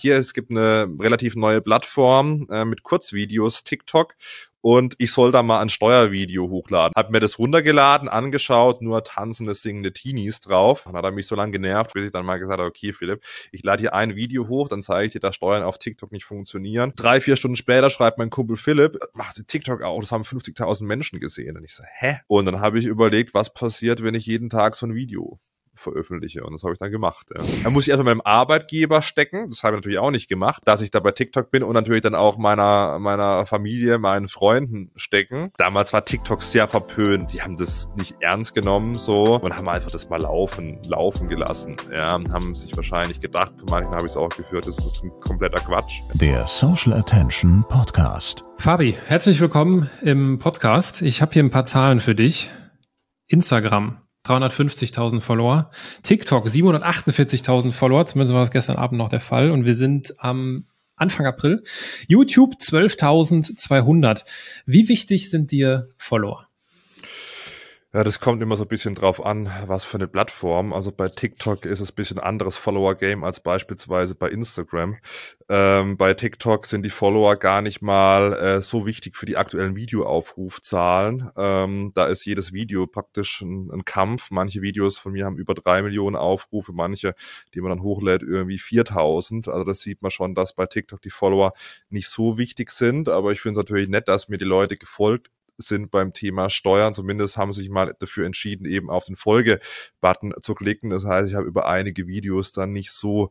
hier, es gibt eine relativ neue Plattform äh, mit Kurzvideos, TikTok, und ich soll da mal ein Steuervideo hochladen. Hab mir das runtergeladen, angeschaut, nur tanzende, singende Teenies drauf. Dann hat er mich so lange genervt, bis ich dann mal gesagt habe, okay, Philipp, ich lade hier ein Video hoch, dann zeige ich dir, dass Steuern auf TikTok nicht funktionieren. Drei, vier Stunden später schreibt mein Kumpel Philipp, macht TikTok auch, das haben 50.000 Menschen gesehen. Und ich so, hä? Und dann habe ich überlegt, was passiert, wenn ich jeden Tag so ein Video veröffentliche. Und das habe ich dann gemacht. Ja. Dann muss ich erstmal meinem Arbeitgeber stecken. Das habe ich natürlich auch nicht gemacht, dass ich da bei TikTok bin und natürlich dann auch meiner, meiner Familie, meinen Freunden stecken. Damals war TikTok sehr verpönt. Die haben das nicht ernst genommen so und haben einfach das mal laufen, laufen gelassen. Ja, und haben sich wahrscheinlich gedacht, für manchen habe ich es auch geführt, das ist ein kompletter Quatsch. Der Social Attention Podcast. Fabi, herzlich willkommen im Podcast. Ich habe hier ein paar Zahlen für dich. Instagram 350.000 Follower. TikTok 748.000 Follower, zumindest war das gestern Abend noch der Fall. Und wir sind am Anfang April. YouTube 12.200. Wie wichtig sind dir Follower? Ja, das kommt immer so ein bisschen drauf an, was für eine Plattform. Also bei TikTok ist es ein bisschen anderes Follower-Game als beispielsweise bei Instagram. Ähm, bei TikTok sind die Follower gar nicht mal äh, so wichtig für die aktuellen Videoaufrufzahlen. Ähm, da ist jedes Video praktisch ein, ein, Kampf. Manche Videos von mir haben über drei Millionen Aufrufe, manche, die man dann hochlädt, irgendwie 4000. Also das sieht man schon, dass bei TikTok die Follower nicht so wichtig sind. Aber ich finde es natürlich nett, dass mir die Leute gefolgt sind beim Thema Steuern. Zumindest haben sie sich mal dafür entschieden, eben auf den Folge-Button zu klicken. Das heißt, ich habe über einige Videos dann nicht so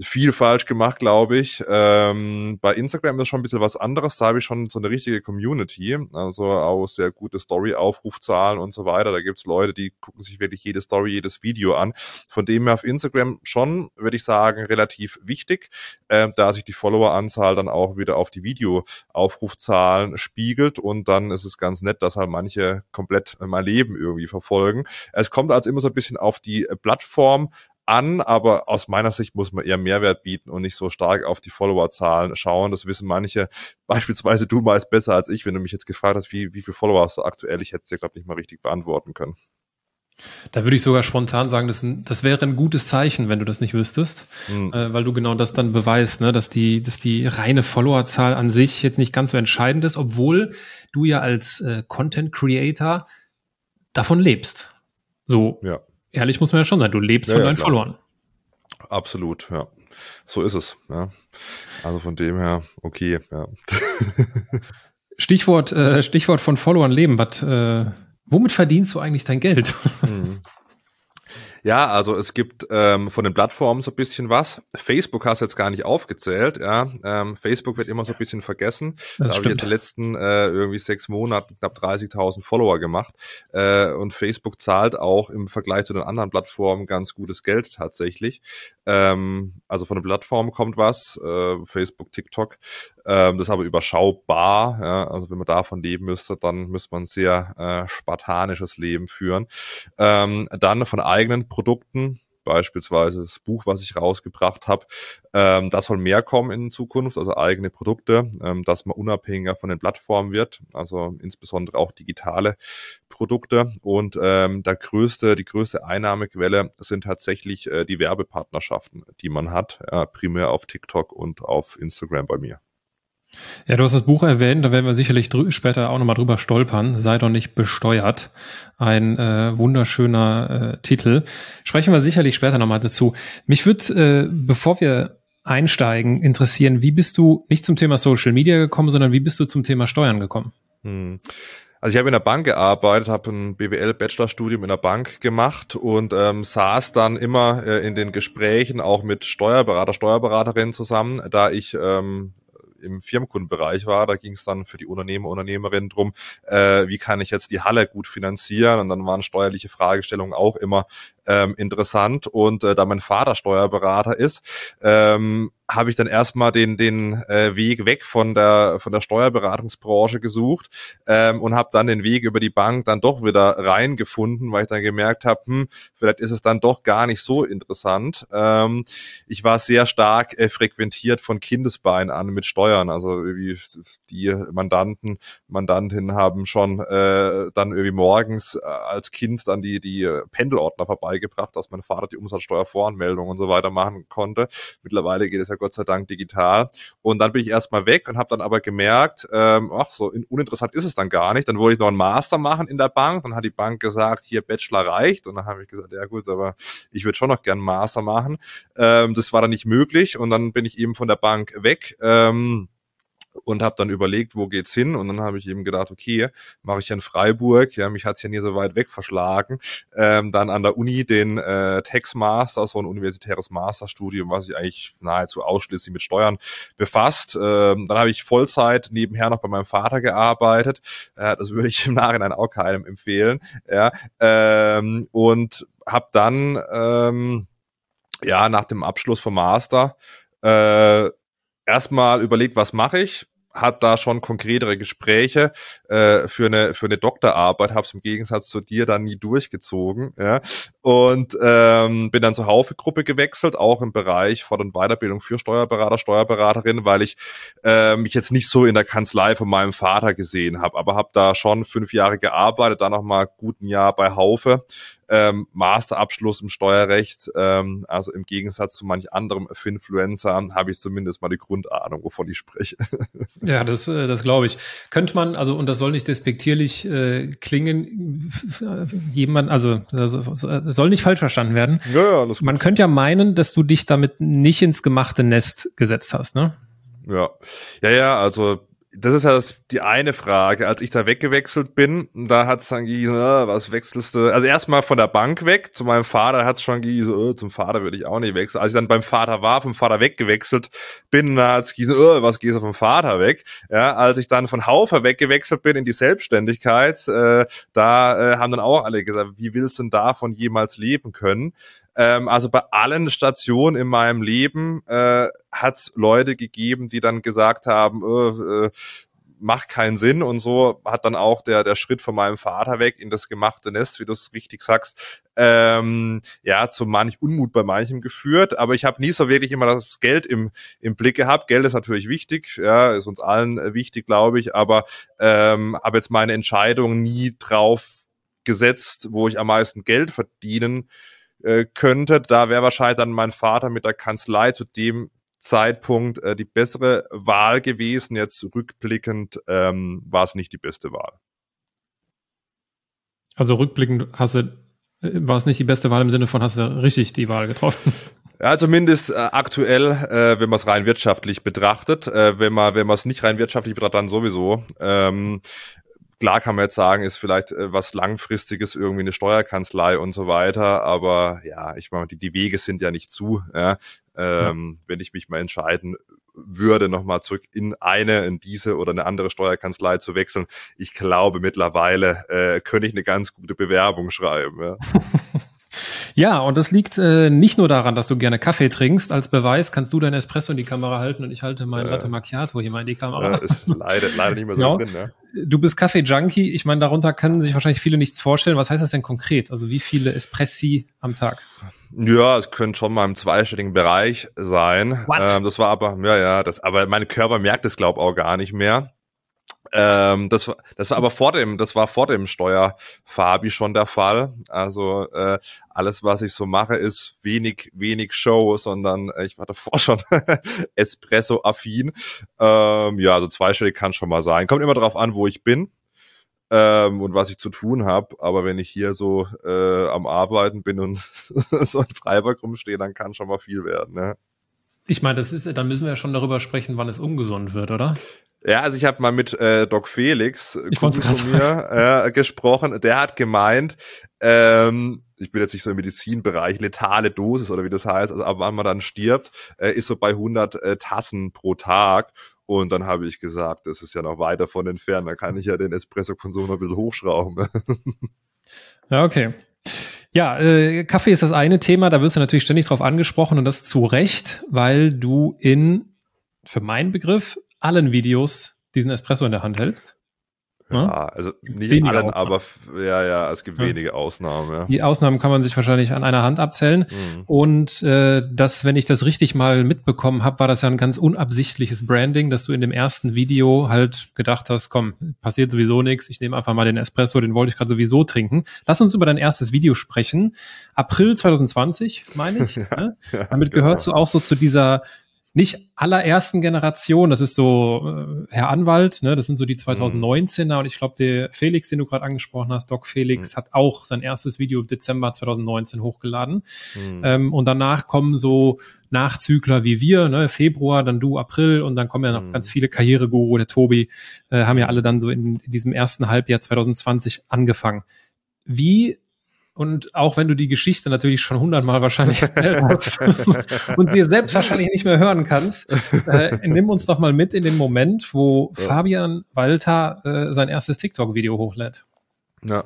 viel falsch gemacht, glaube ich. Ähm, bei Instagram ist schon ein bisschen was anderes. Da habe ich schon so eine richtige Community, also auch sehr gute Story-Aufrufzahlen und so weiter. Da gibt's Leute, die gucken sich wirklich jede Story, jedes Video an. Von dem her auf Instagram schon, würde ich sagen, relativ wichtig, äh, da sich die Follower-Anzahl dann auch wieder auf die Video-Aufrufzahlen spiegelt und dann ist es ganz nett, dass halt manche komplett mein Leben irgendwie verfolgen. Es kommt also immer so ein bisschen auf die Plattform an, aber aus meiner Sicht muss man eher Mehrwert bieten und nicht so stark auf die Followerzahlen schauen. Das wissen manche, beispielsweise du meist besser als ich, wenn du mich jetzt gefragt hast, wie, wie viele Follower hast du aktuell, ich hätte es dir, glaube ich, nicht mal richtig beantworten können. Da würde ich sogar spontan sagen, das, das wäre ein gutes Zeichen, wenn du das nicht wüsstest, mhm. äh, weil du genau das dann beweist, ne, dass die, dass die reine Followerzahl an sich jetzt nicht ganz so entscheidend ist, obwohl du ja als äh, Content Creator davon lebst. So ja ehrlich muss man ja schon sein, du lebst ja, von deinen ja, Followern. Absolut, ja. So ist es. Ja. Also von dem her, okay, ja. Stichwort, äh, Stichwort von Followern leben. Was, äh, womit verdienst du eigentlich dein Geld? Hm. Ja, also es gibt ähm, von den Plattformen so ein bisschen was. Facebook hast du jetzt gar nicht aufgezählt, ja. Ähm, Facebook wird immer so ein bisschen vergessen. Das da habe ich jetzt in den letzten äh, irgendwie sechs Monaten knapp 30.000 Follower gemacht. Äh, und Facebook zahlt auch im Vergleich zu den anderen Plattformen ganz gutes Geld tatsächlich. Ähm, also von den Plattformen kommt was, äh, Facebook, TikTok. Ähm, das ist aber überschaubar. Ja? Also wenn man davon leben müsste, dann müsste man ein sehr äh, spartanisches Leben führen. Ähm, dann von eigenen Produkten, beispielsweise das Buch, was ich rausgebracht habe, ähm, das soll mehr kommen in Zukunft, also eigene Produkte, ähm, dass man unabhängiger von den Plattformen wird, also insbesondere auch digitale Produkte. Und ähm, der größte, die größte Einnahmequelle sind tatsächlich äh, die Werbepartnerschaften, die man hat, ja, primär auf TikTok und auf Instagram bei mir. Ja, du hast das Buch erwähnt, da werden wir sicherlich später auch nochmal drüber stolpern. Sei doch nicht besteuert. Ein äh, wunderschöner äh, Titel. Sprechen wir sicherlich später nochmal dazu. Mich würde, äh, bevor wir einsteigen, interessieren, wie bist du nicht zum Thema Social Media gekommen, sondern wie bist du zum Thema Steuern gekommen? Hm. Also ich habe in der Bank gearbeitet, habe ein BWL-Bachelorstudium in der Bank gemacht und ähm, saß dann immer äh, in den Gesprächen auch mit Steuerberater, Steuerberaterinnen zusammen, da ich ähm, im Firmenkundenbereich war. Da ging es dann für die Unternehmer, Unternehmerinnen drum, äh, wie kann ich jetzt die Halle gut finanzieren? Und dann waren steuerliche Fragestellungen auch immer ähm, interessant. Und äh, da mein Vater Steuerberater ist, ähm, habe ich dann erstmal den den äh, Weg weg von der von der Steuerberatungsbranche gesucht ähm, und habe dann den Weg über die Bank dann doch wieder reingefunden, weil ich dann gemerkt habe, hm, vielleicht ist es dann doch gar nicht so interessant. Ähm, ich war sehr stark äh, frequentiert von Kindesbein an mit Steuern, also wie die Mandanten Mandantinnen haben schon äh, dann irgendwie morgens äh, als Kind dann die die Pendelordner vorbeigebracht, dass mein Vater die Umsatzsteuervoranmeldung und so weiter machen konnte. Mittlerweile geht es ja Gott sei Dank digital. Und dann bin ich erstmal weg und habe dann aber gemerkt, ähm, ach, so uninteressant ist es dann gar nicht. Dann wollte ich noch einen Master machen in der Bank. Dann hat die Bank gesagt, hier Bachelor reicht. Und dann habe ich gesagt, ja gut, aber ich würde schon noch gern einen Master machen. Ähm, das war dann nicht möglich. Und dann bin ich eben von der Bank weg. Ähm, und habe dann überlegt, wo geht's hin? Und dann habe ich eben gedacht, okay, mache ich in Freiburg. Ja, mich hat's ja nie so weit weg verschlagen. Ähm, dann an der Uni den äh, Tax Master, so ein universitäres Masterstudium, was sich eigentlich nahezu ausschließlich mit Steuern befasst. Ähm, dann habe ich Vollzeit nebenher noch bei meinem Vater gearbeitet. Äh, das würde ich im Nachhinein auch keinem empfehlen. Ja, ähm, und habe dann ähm, ja nach dem Abschluss vom Master äh, erstmal überlegt, was mache ich, hat da schon konkretere Gespräche äh, für eine für eine Doktorarbeit, habe es im Gegensatz zu dir dann nie durchgezogen, ja. Und ähm, bin dann zur Haufe-Gruppe gewechselt, auch im Bereich Fort- und Weiterbildung für Steuerberater, Steuerberaterin, weil ich äh, mich jetzt nicht so in der Kanzlei von meinem Vater gesehen habe, aber habe da schon fünf Jahre gearbeitet, dann noch mal guten Jahr bei Haufe ähm, Masterabschluss im Steuerrecht. Ähm, also im Gegensatz zu manch anderem Finfluencer habe ich zumindest mal die Grundahnung, wovon ich spreche. Ja, das, äh, das glaube ich. Könnte man, also und das soll nicht despektierlich äh, klingen, jemand, also, also soll nicht falsch verstanden werden. Ja, ja, man könnte ja meinen, dass du dich damit nicht ins gemachte Nest gesetzt hast, ne? Ja, ja, ja, also das ist ja das, die eine Frage. Als ich da weggewechselt bin, da hat's dann gehießen, äh, was wechselst du? Also erstmal von der Bank weg, zu meinem Vater hat's schon gehießen, äh, zum Vater würde ich auch nicht wechseln. Als ich dann beim Vater war, vom Vater weggewechselt bin, da hat's gehießen, äh, was gehst du vom Vater weg? Ja, als ich dann von Haufer weggewechselt bin in die Selbstständigkeit, äh, da äh, haben dann auch alle gesagt, wie willst du denn davon jemals leben können? Ähm, also bei allen Stationen in meinem Leben äh, hat es Leute gegeben, die dann gesagt haben, äh, äh, macht keinen Sinn und so hat dann auch der der Schritt von meinem Vater weg in das gemachte Nest, wie du es richtig sagst, ähm, ja zu manch Unmut bei manchem geführt. Aber ich habe nie so wirklich immer das Geld im im Blick gehabt. Geld ist natürlich wichtig, ja, ist uns allen äh, wichtig, glaube ich. Aber ähm, habe jetzt meine Entscheidung nie drauf gesetzt, wo ich am meisten Geld verdienen äh, könnte. Da wäre wahrscheinlich dann mein Vater mit der Kanzlei zu dem Zeitpunkt äh, die bessere Wahl gewesen. Jetzt rückblickend ähm, war es nicht die beste Wahl. Also rückblickend hast du, äh, war es nicht die beste Wahl im Sinne von, hast du richtig die Wahl getroffen? Ja, zumindest äh, aktuell, äh, wenn man es rein wirtschaftlich betrachtet. Äh, wenn man wenn man es nicht rein wirtschaftlich betrachtet, dann sowieso. Ähm, Klar kann man jetzt sagen, ist vielleicht äh, was langfristiges, irgendwie eine Steuerkanzlei und so weiter, aber ja, ich meine, die, die Wege sind ja nicht zu. Ja. Ähm, ja. Wenn ich mich mal entscheiden würde, nochmal zurück in eine, in diese oder eine andere Steuerkanzlei zu wechseln, ich glaube mittlerweile äh, könnte ich eine ganz gute Bewerbung schreiben. Ja. Ja, und das liegt äh, nicht nur daran, dass du gerne Kaffee trinkst. Als Beweis kannst du dein Espresso in die Kamera halten und ich halte mein äh, Latte Macchiato hier mal in die Kamera. Äh, ist leider, leider nicht mehr so genau. drin, ne? Du bist Kaffee-Junkie. Ich meine, darunter können sich wahrscheinlich viele nichts vorstellen. Was heißt das denn konkret? Also wie viele Espressi am Tag? Ja, es könnte schon mal im zweistelligen Bereich sein. Ähm, das war aber, ja, ja, das, aber mein Körper merkt es, glaub auch gar nicht mehr. Ähm, das war, das war aber vor dem, das war vor dem Steuerfabi schon der Fall. Also äh, alles, was ich so mache, ist wenig, wenig Show, sondern äh, ich war davor schon Espresso-affin. Ähm, ja, also zweistellig kann schon mal sein. Kommt immer darauf an, wo ich bin ähm, und was ich zu tun habe. Aber wenn ich hier so äh, am Arbeiten bin und so in Freiburg rumstehe, dann kann schon mal viel werden. Ne? Ich meine, das ist, dann müssen wir ja schon darüber sprechen, wann es ungesund wird, oder? Ja, also ich habe mal mit äh, Doc Felix ich von mir äh, gesprochen. Der hat gemeint, ähm, ich bin jetzt nicht so im Medizinbereich, letale Dosis oder wie das heißt, also ab wann man dann stirbt, äh, ist so bei 100 äh, Tassen pro Tag. Und dann habe ich gesagt, das ist ja noch weiter von entfernt, da kann ich ja den Espresso-Konsum noch ein bisschen hochschrauben. ja, okay. Ja, äh, Kaffee ist das eine Thema, da wirst du natürlich ständig drauf angesprochen und das zu Recht, weil du in, für meinen Begriff, allen Videos diesen Espresso in der Hand hältst. Ja, also nicht wenige allen, Ausnahmen. aber ja, ja, es gibt ja. wenige Ausnahmen. Ja. Die Ausnahmen kann man sich wahrscheinlich an einer Hand abzählen. Mhm. Und äh, das, wenn ich das richtig mal mitbekommen habe, war das ja ein ganz unabsichtliches Branding, dass du in dem ersten Video halt gedacht hast, komm, passiert sowieso nichts, ich nehme einfach mal den Espresso, den wollte ich gerade sowieso trinken. Lass uns über dein erstes Video sprechen. April 2020, meine ich. ne? ja, Damit genau. gehört du auch so zu dieser nicht allerersten Generation, das ist so äh, Herr Anwalt, ne, das sind so die 2019er mhm. und ich glaube, der Felix, den du gerade angesprochen hast, Doc Felix, mhm. hat auch sein erstes Video im Dezember 2019 hochgeladen. Mhm. Ähm, und danach kommen so Nachzügler wie wir, ne, Februar, dann du April und dann kommen ja noch mhm. ganz viele Karriereguru, der Tobi, äh, haben ja alle dann so in, in diesem ersten Halbjahr 2020 angefangen. Wie und auch wenn du die Geschichte natürlich schon hundertmal wahrscheinlich erzählt hast und dir selbst wahrscheinlich nicht mehr hören kannst, äh, nimm uns doch mal mit in den Moment, wo ja. Fabian Walter äh, sein erstes TikTok-Video hochlädt. Ja.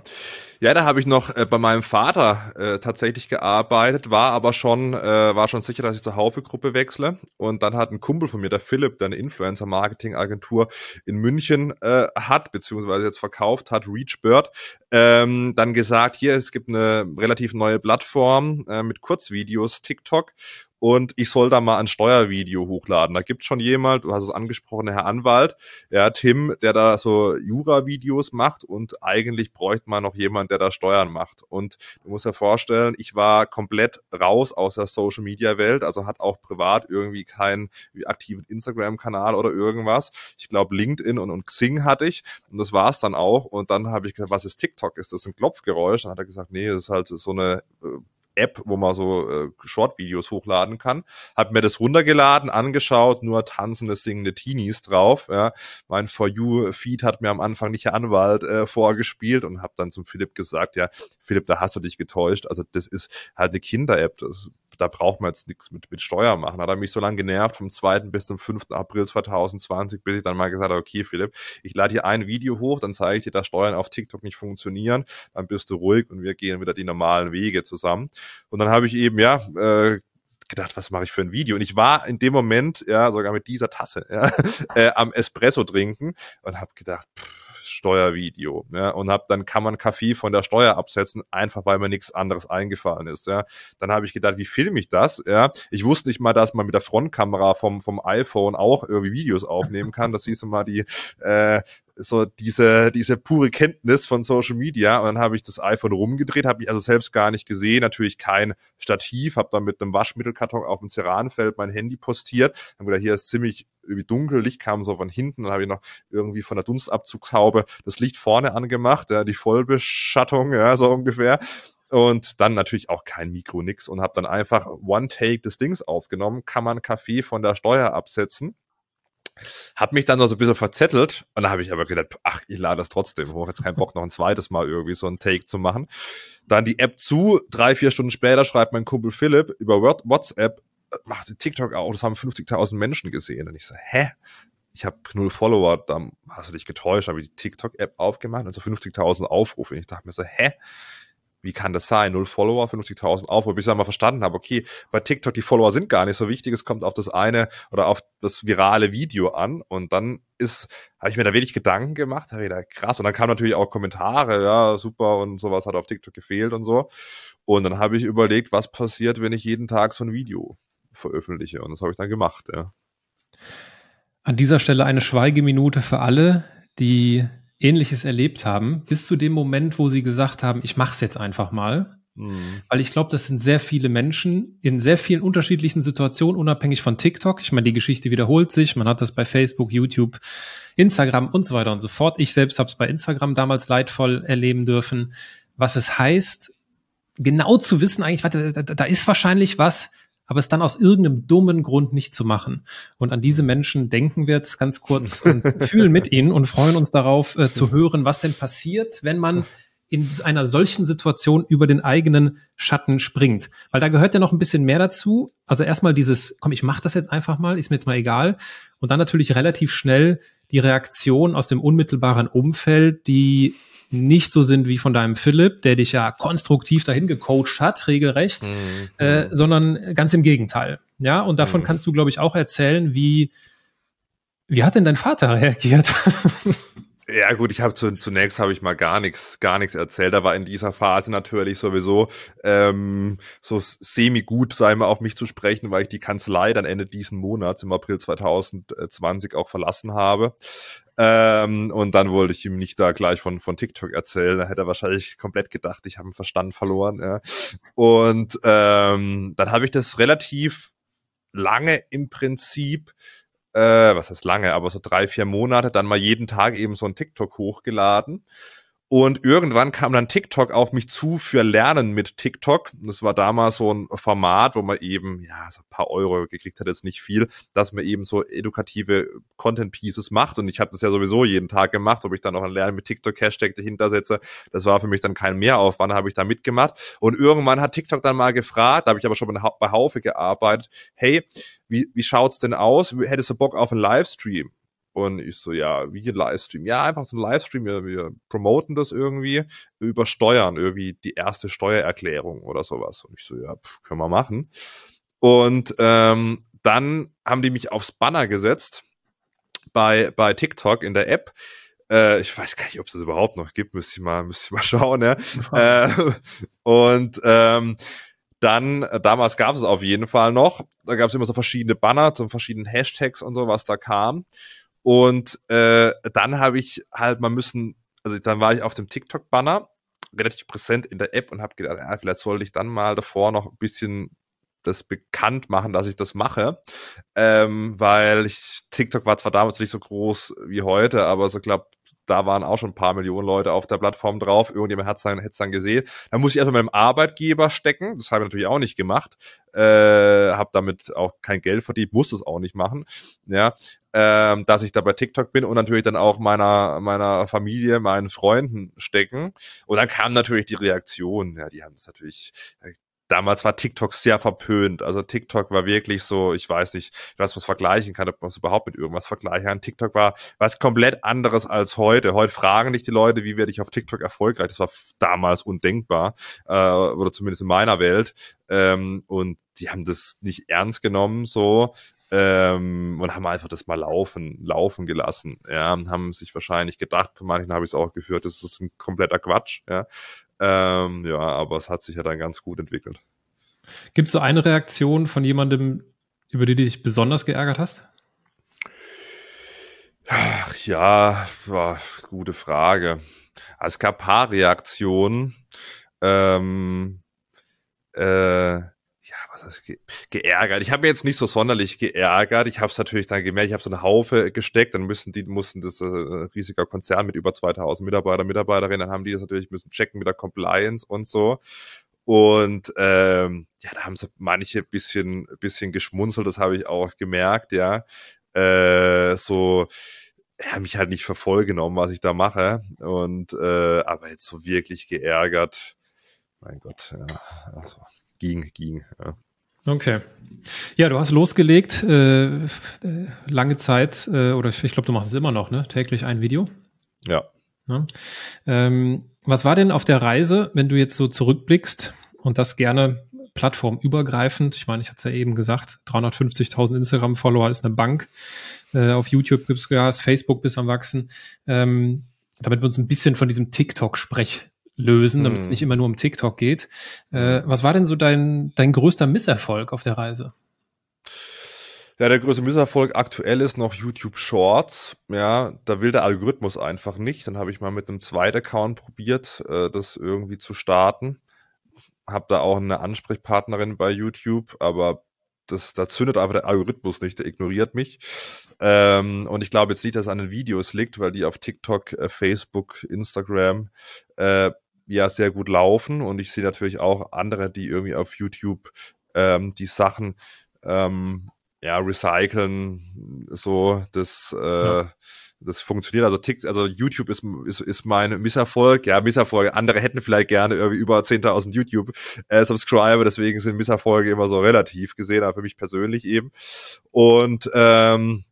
Ja, da habe ich noch äh, bei meinem Vater äh, tatsächlich gearbeitet, war aber schon, äh, war schon sicher, dass ich zur Haufe-Gruppe wechsle. Und dann hat ein Kumpel von mir, der Philipp, der eine Influencer-Marketing-Agentur in München äh, hat, beziehungsweise jetzt verkauft hat, ReachBird, ähm, dann gesagt, hier, es gibt eine relativ neue Plattform äh, mit Kurzvideos, TikTok und ich soll da mal ein Steuervideo hochladen. Da gibt schon jemand, du hast es angesprochen, Herr Anwalt, ja, Tim, der da so Jura-Videos macht und eigentlich bräuchte man noch jemand, der da Steuern macht. Und du musst dir vorstellen, ich war komplett raus aus der Social-Media-Welt, also hat auch privat irgendwie keinen aktiven Instagram-Kanal oder irgendwas. Ich glaube, LinkedIn und, und Xing hatte ich und das war's dann auch. Und dann habe ich gesagt, was ist TikTok? Ist das ein Klopfgeräusch? Dann hat er gesagt, nee, das ist halt so eine äh, App, wo man so äh, Short-Videos hochladen kann. Hab mir das runtergeladen, angeschaut, nur tanzende, singende Teenies drauf. Ja. Mein For You-Feed hat mir am Anfang nicht der Anwalt äh, vorgespielt und habe dann zum Philipp gesagt, ja, Philipp, da hast du dich getäuscht. Also das ist halt eine Kinder-App. Das da braucht man jetzt nichts mit, mit Steuer machen. Hat er mich so lange genervt, vom 2. bis zum 5. April 2020, bis ich dann mal gesagt habe, okay, Philipp, ich lade hier ein Video hoch, dann zeige ich dir, dass Steuern auf TikTok nicht funktionieren, dann bist du ruhig und wir gehen wieder die normalen Wege zusammen. Und dann habe ich eben, ja, äh, gedacht, was mache ich für ein Video? Und ich war in dem Moment, ja, sogar mit dieser Tasse, ja, äh, am Espresso trinken und habe gedacht, pff, Steuervideo. Ja, und hab, dann kann man Kaffee von der Steuer absetzen, einfach weil mir nichts anderes eingefallen ist. Ja. Dann habe ich gedacht, wie filme ich das? Ja. Ich wusste nicht mal, dass man mit der Frontkamera vom, vom iPhone auch irgendwie Videos aufnehmen kann. Das siehst du mal die äh, so diese, diese pure Kenntnis von Social Media. Und dann habe ich das iPhone rumgedreht, habe ich also selbst gar nicht gesehen. Natürlich kein Stativ, habe dann mit einem Waschmittelkarton auf dem Ceranfeld mein Handy postiert. Dann gedacht, hier ist ziemlich irgendwie dunkel, Licht kam so von hinten, dann habe ich noch irgendwie von der Dunstabzugshaube das Licht vorne angemacht, ja, die Vollbeschattung, ja, so ungefähr und dann natürlich auch kein Mikro, nix und habe dann einfach One Take des Dings aufgenommen, kann man Kaffee von der Steuer absetzen hab mich dann noch so ein bisschen verzettelt und dann habe ich aber gedacht, ach, ich lade das trotzdem hoch. Jetzt keinen Bock, noch ein zweites Mal irgendwie so ein Take zu machen. Dann die App zu, drei, vier Stunden später schreibt mein Kumpel Philipp über WhatsApp, macht TikTok auch, das haben 50.000 Menschen gesehen. Und ich so, hä? Ich habe null Follower, dann hast du dich getäuscht, habe ich die TikTok-App aufgemacht und so 50.000 Aufrufe. Und ich dachte mir so, hä? Wie kann das sein? Null Follower, 50.000 Aufrufe, bis ich dann mal verstanden habe, okay, bei TikTok die Follower sind gar nicht so wichtig, es kommt auf das eine oder auf das virale Video an. Und dann ist, habe ich mir da wenig Gedanken gemacht, habe da krass. Und dann kamen natürlich auch Kommentare, ja, super und sowas hat auf TikTok gefehlt und so. Und dann habe ich überlegt, was passiert, wenn ich jeden Tag so ein Video veröffentliche? Und das habe ich dann gemacht, ja. An dieser Stelle eine Schweigeminute für alle, die Ähnliches erlebt haben, bis zu dem Moment, wo sie gesagt haben, ich mache es jetzt einfach mal. Mhm. Weil ich glaube, das sind sehr viele Menschen in sehr vielen unterschiedlichen Situationen, unabhängig von TikTok. Ich meine, die Geschichte wiederholt sich. Man hat das bei Facebook, YouTube, Instagram und so weiter und so fort. Ich selbst habe es bei Instagram damals leidvoll erleben dürfen, was es heißt, genau zu wissen, eigentlich, da, da ist wahrscheinlich was, aber es dann aus irgendeinem dummen Grund nicht zu machen. Und an diese Menschen denken wir jetzt ganz kurz und fühlen mit ihnen und freuen uns darauf äh, zu hören, was denn passiert, wenn man in einer solchen Situation über den eigenen Schatten springt. Weil da gehört ja noch ein bisschen mehr dazu. Also erstmal dieses, komm, ich mach das jetzt einfach mal, ist mir jetzt mal egal. Und dann natürlich relativ schnell die Reaktion aus dem unmittelbaren Umfeld, die nicht so sind wie von deinem Philipp, der dich ja konstruktiv dahin gecoacht hat, regelrecht, mhm. äh, sondern ganz im Gegenteil. Ja, und davon mhm. kannst du, glaube ich, auch erzählen, wie, wie hat denn dein Vater reagiert? Ja gut, ich habe zu, zunächst habe ich mal gar nichts, gar nichts erzählt. Da war in dieser Phase natürlich sowieso ähm, so semi gut, sei mal auf mich zu sprechen, weil ich die Kanzlei dann Ende diesen Monats im April 2020 auch verlassen habe. Ähm, und dann wollte ich ihm nicht da gleich von, von TikTok erzählen. Da hätte er wahrscheinlich komplett gedacht, ich habe einen Verstand verloren. Ja. Und ähm, dann habe ich das relativ lange im Prinzip äh, was heißt lange, aber so drei, vier Monate, dann mal jeden Tag eben so ein TikTok hochgeladen. Und irgendwann kam dann TikTok auf mich zu für Lernen mit TikTok. Das war damals so ein Format, wo man eben, ja, so ein paar Euro gekriegt hat, jetzt nicht viel, dass man eben so edukative Content Pieces macht. Und ich habe das ja sowieso jeden Tag gemacht, ob ich dann noch ein Lernen mit TikTok Hashtag dahinter setze. Das war für mich dann kein Mehraufwand, habe ich da mitgemacht. Und irgendwann hat TikTok dann mal gefragt, da habe ich aber schon bei Haufe gearbeitet, hey, wie, wie schaut's denn aus? Hättest du Bock auf einen Livestream? Und ich so, ja, wie ein Livestream? Ja, einfach so ein Livestream. Wir, wir promoten das irgendwie, übersteuern irgendwie die erste Steuererklärung oder sowas. Und ich so, ja, pff, können wir machen. Und ähm, dann haben die mich aufs Banner gesetzt bei, bei TikTok in der App. Äh, ich weiß gar nicht, ob es das überhaupt noch gibt, müsste ich mal, müsste ich mal schauen, ja. äh, und ähm, dann, damals gab es auf jeden Fall noch, da gab es immer so verschiedene Banner, so verschiedenen Hashtags und so, was da kam. Und äh, dann habe ich halt mal müssen, also dann war ich auf dem TikTok-Banner relativ präsent in der App und habe gedacht, ja, vielleicht sollte ich dann mal davor noch ein bisschen das bekannt machen, dass ich das mache, ähm, weil ich TikTok war zwar damals nicht so groß wie heute, aber so glaube da waren auch schon ein paar Millionen Leute auf der Plattform drauf. Irgendjemand hat es dann, dann gesehen. Da muss ich erstmal mit dem Arbeitgeber stecken. Das habe ich natürlich auch nicht gemacht. Äh, habe damit auch kein Geld verdient, muss es auch nicht machen. Ja, ähm, dass ich da bei TikTok bin und natürlich dann auch meiner meiner Familie, meinen Freunden stecken. Und dann kam natürlich die Reaktion. Ja, die haben es natürlich damals war TikTok sehr verpönt. Also TikTok war wirklich so, ich weiß nicht, was man vergleichen kann, ob man es überhaupt mit irgendwas vergleichen kann. TikTok war was komplett anderes als heute. Heute fragen dich die Leute, wie werde ich auf TikTok erfolgreich? Das war damals undenkbar, äh, oder zumindest in meiner Welt. Ähm, und die haben das nicht ernst genommen, so ähm, und haben einfach das mal laufen, laufen gelassen. Ja, haben sich wahrscheinlich gedacht, von manchen habe ich es auch gehört, das ist ein kompletter Quatsch. Ja, ähm, ja, aber es hat sich ja dann ganz gut entwickelt. Gibt es so eine Reaktion von jemandem, über die du dich besonders geärgert hast? Ach, ja, war gute Frage. Also es gab paar Reaktionen. Ähm, äh, was heißt ge geärgert? Ich habe mir jetzt nicht so sonderlich geärgert. Ich habe es natürlich dann gemerkt, ich habe so eine Haufe gesteckt, dann müssen die, mussten das äh, riesiger Konzern mit über 2000 Mitarbeiter, Mitarbeiterinnen, dann haben die das natürlich müssen checken mit der Compliance und so. Und ähm, ja, da haben sie manche bisschen, bisschen geschmunzelt, das habe ich auch gemerkt, ja. Äh, so, ja, mich halt nicht vervollgenommen, was ich da mache. Und äh, aber jetzt so wirklich geärgert. Mein Gott, ja. Also, ging, ging. Ja. Okay. Ja, du hast losgelegt, äh, lange Zeit, äh, oder ich glaube, du machst es immer noch, ne? Täglich ein Video. Ja. ja. Ähm, was war denn auf der Reise, wenn du jetzt so zurückblickst und das gerne plattformübergreifend? Ich meine, ich hatte es ja eben gesagt, 350.000 Instagram-Follower ist eine Bank. Äh, auf YouTube gibt es Gas, Facebook bis am Wachsen. Ähm, damit wir uns ein bisschen von diesem TikTok-Sprech lösen, damit es hm. nicht immer nur um TikTok geht. Äh, was war denn so dein, dein größter Misserfolg auf der Reise? Ja, der größte Misserfolg aktuell ist noch YouTube Shorts. Ja, da will der Algorithmus einfach nicht. Dann habe ich mal mit einem zweiten Account probiert, äh, das irgendwie zu starten. Hab da auch eine Ansprechpartnerin bei YouTube, aber das, da zündet einfach der Algorithmus nicht, der ignoriert mich. Ähm, und ich glaube jetzt nicht, dass es an den Videos liegt, weil die auf TikTok, äh, Facebook, Instagram äh, ja sehr gut laufen und ich sehe natürlich auch andere, die irgendwie auf YouTube ähm, die Sachen ähm, ja recyceln, so das äh, ja. das funktioniert. Also Tick, also YouTube ist, ist ist mein Misserfolg, ja Misserfolge. Andere hätten vielleicht gerne irgendwie über 10.000 YouTube äh, Subscriber, deswegen sind Misserfolge immer so relativ gesehen, aber für mich persönlich eben. Und ähm,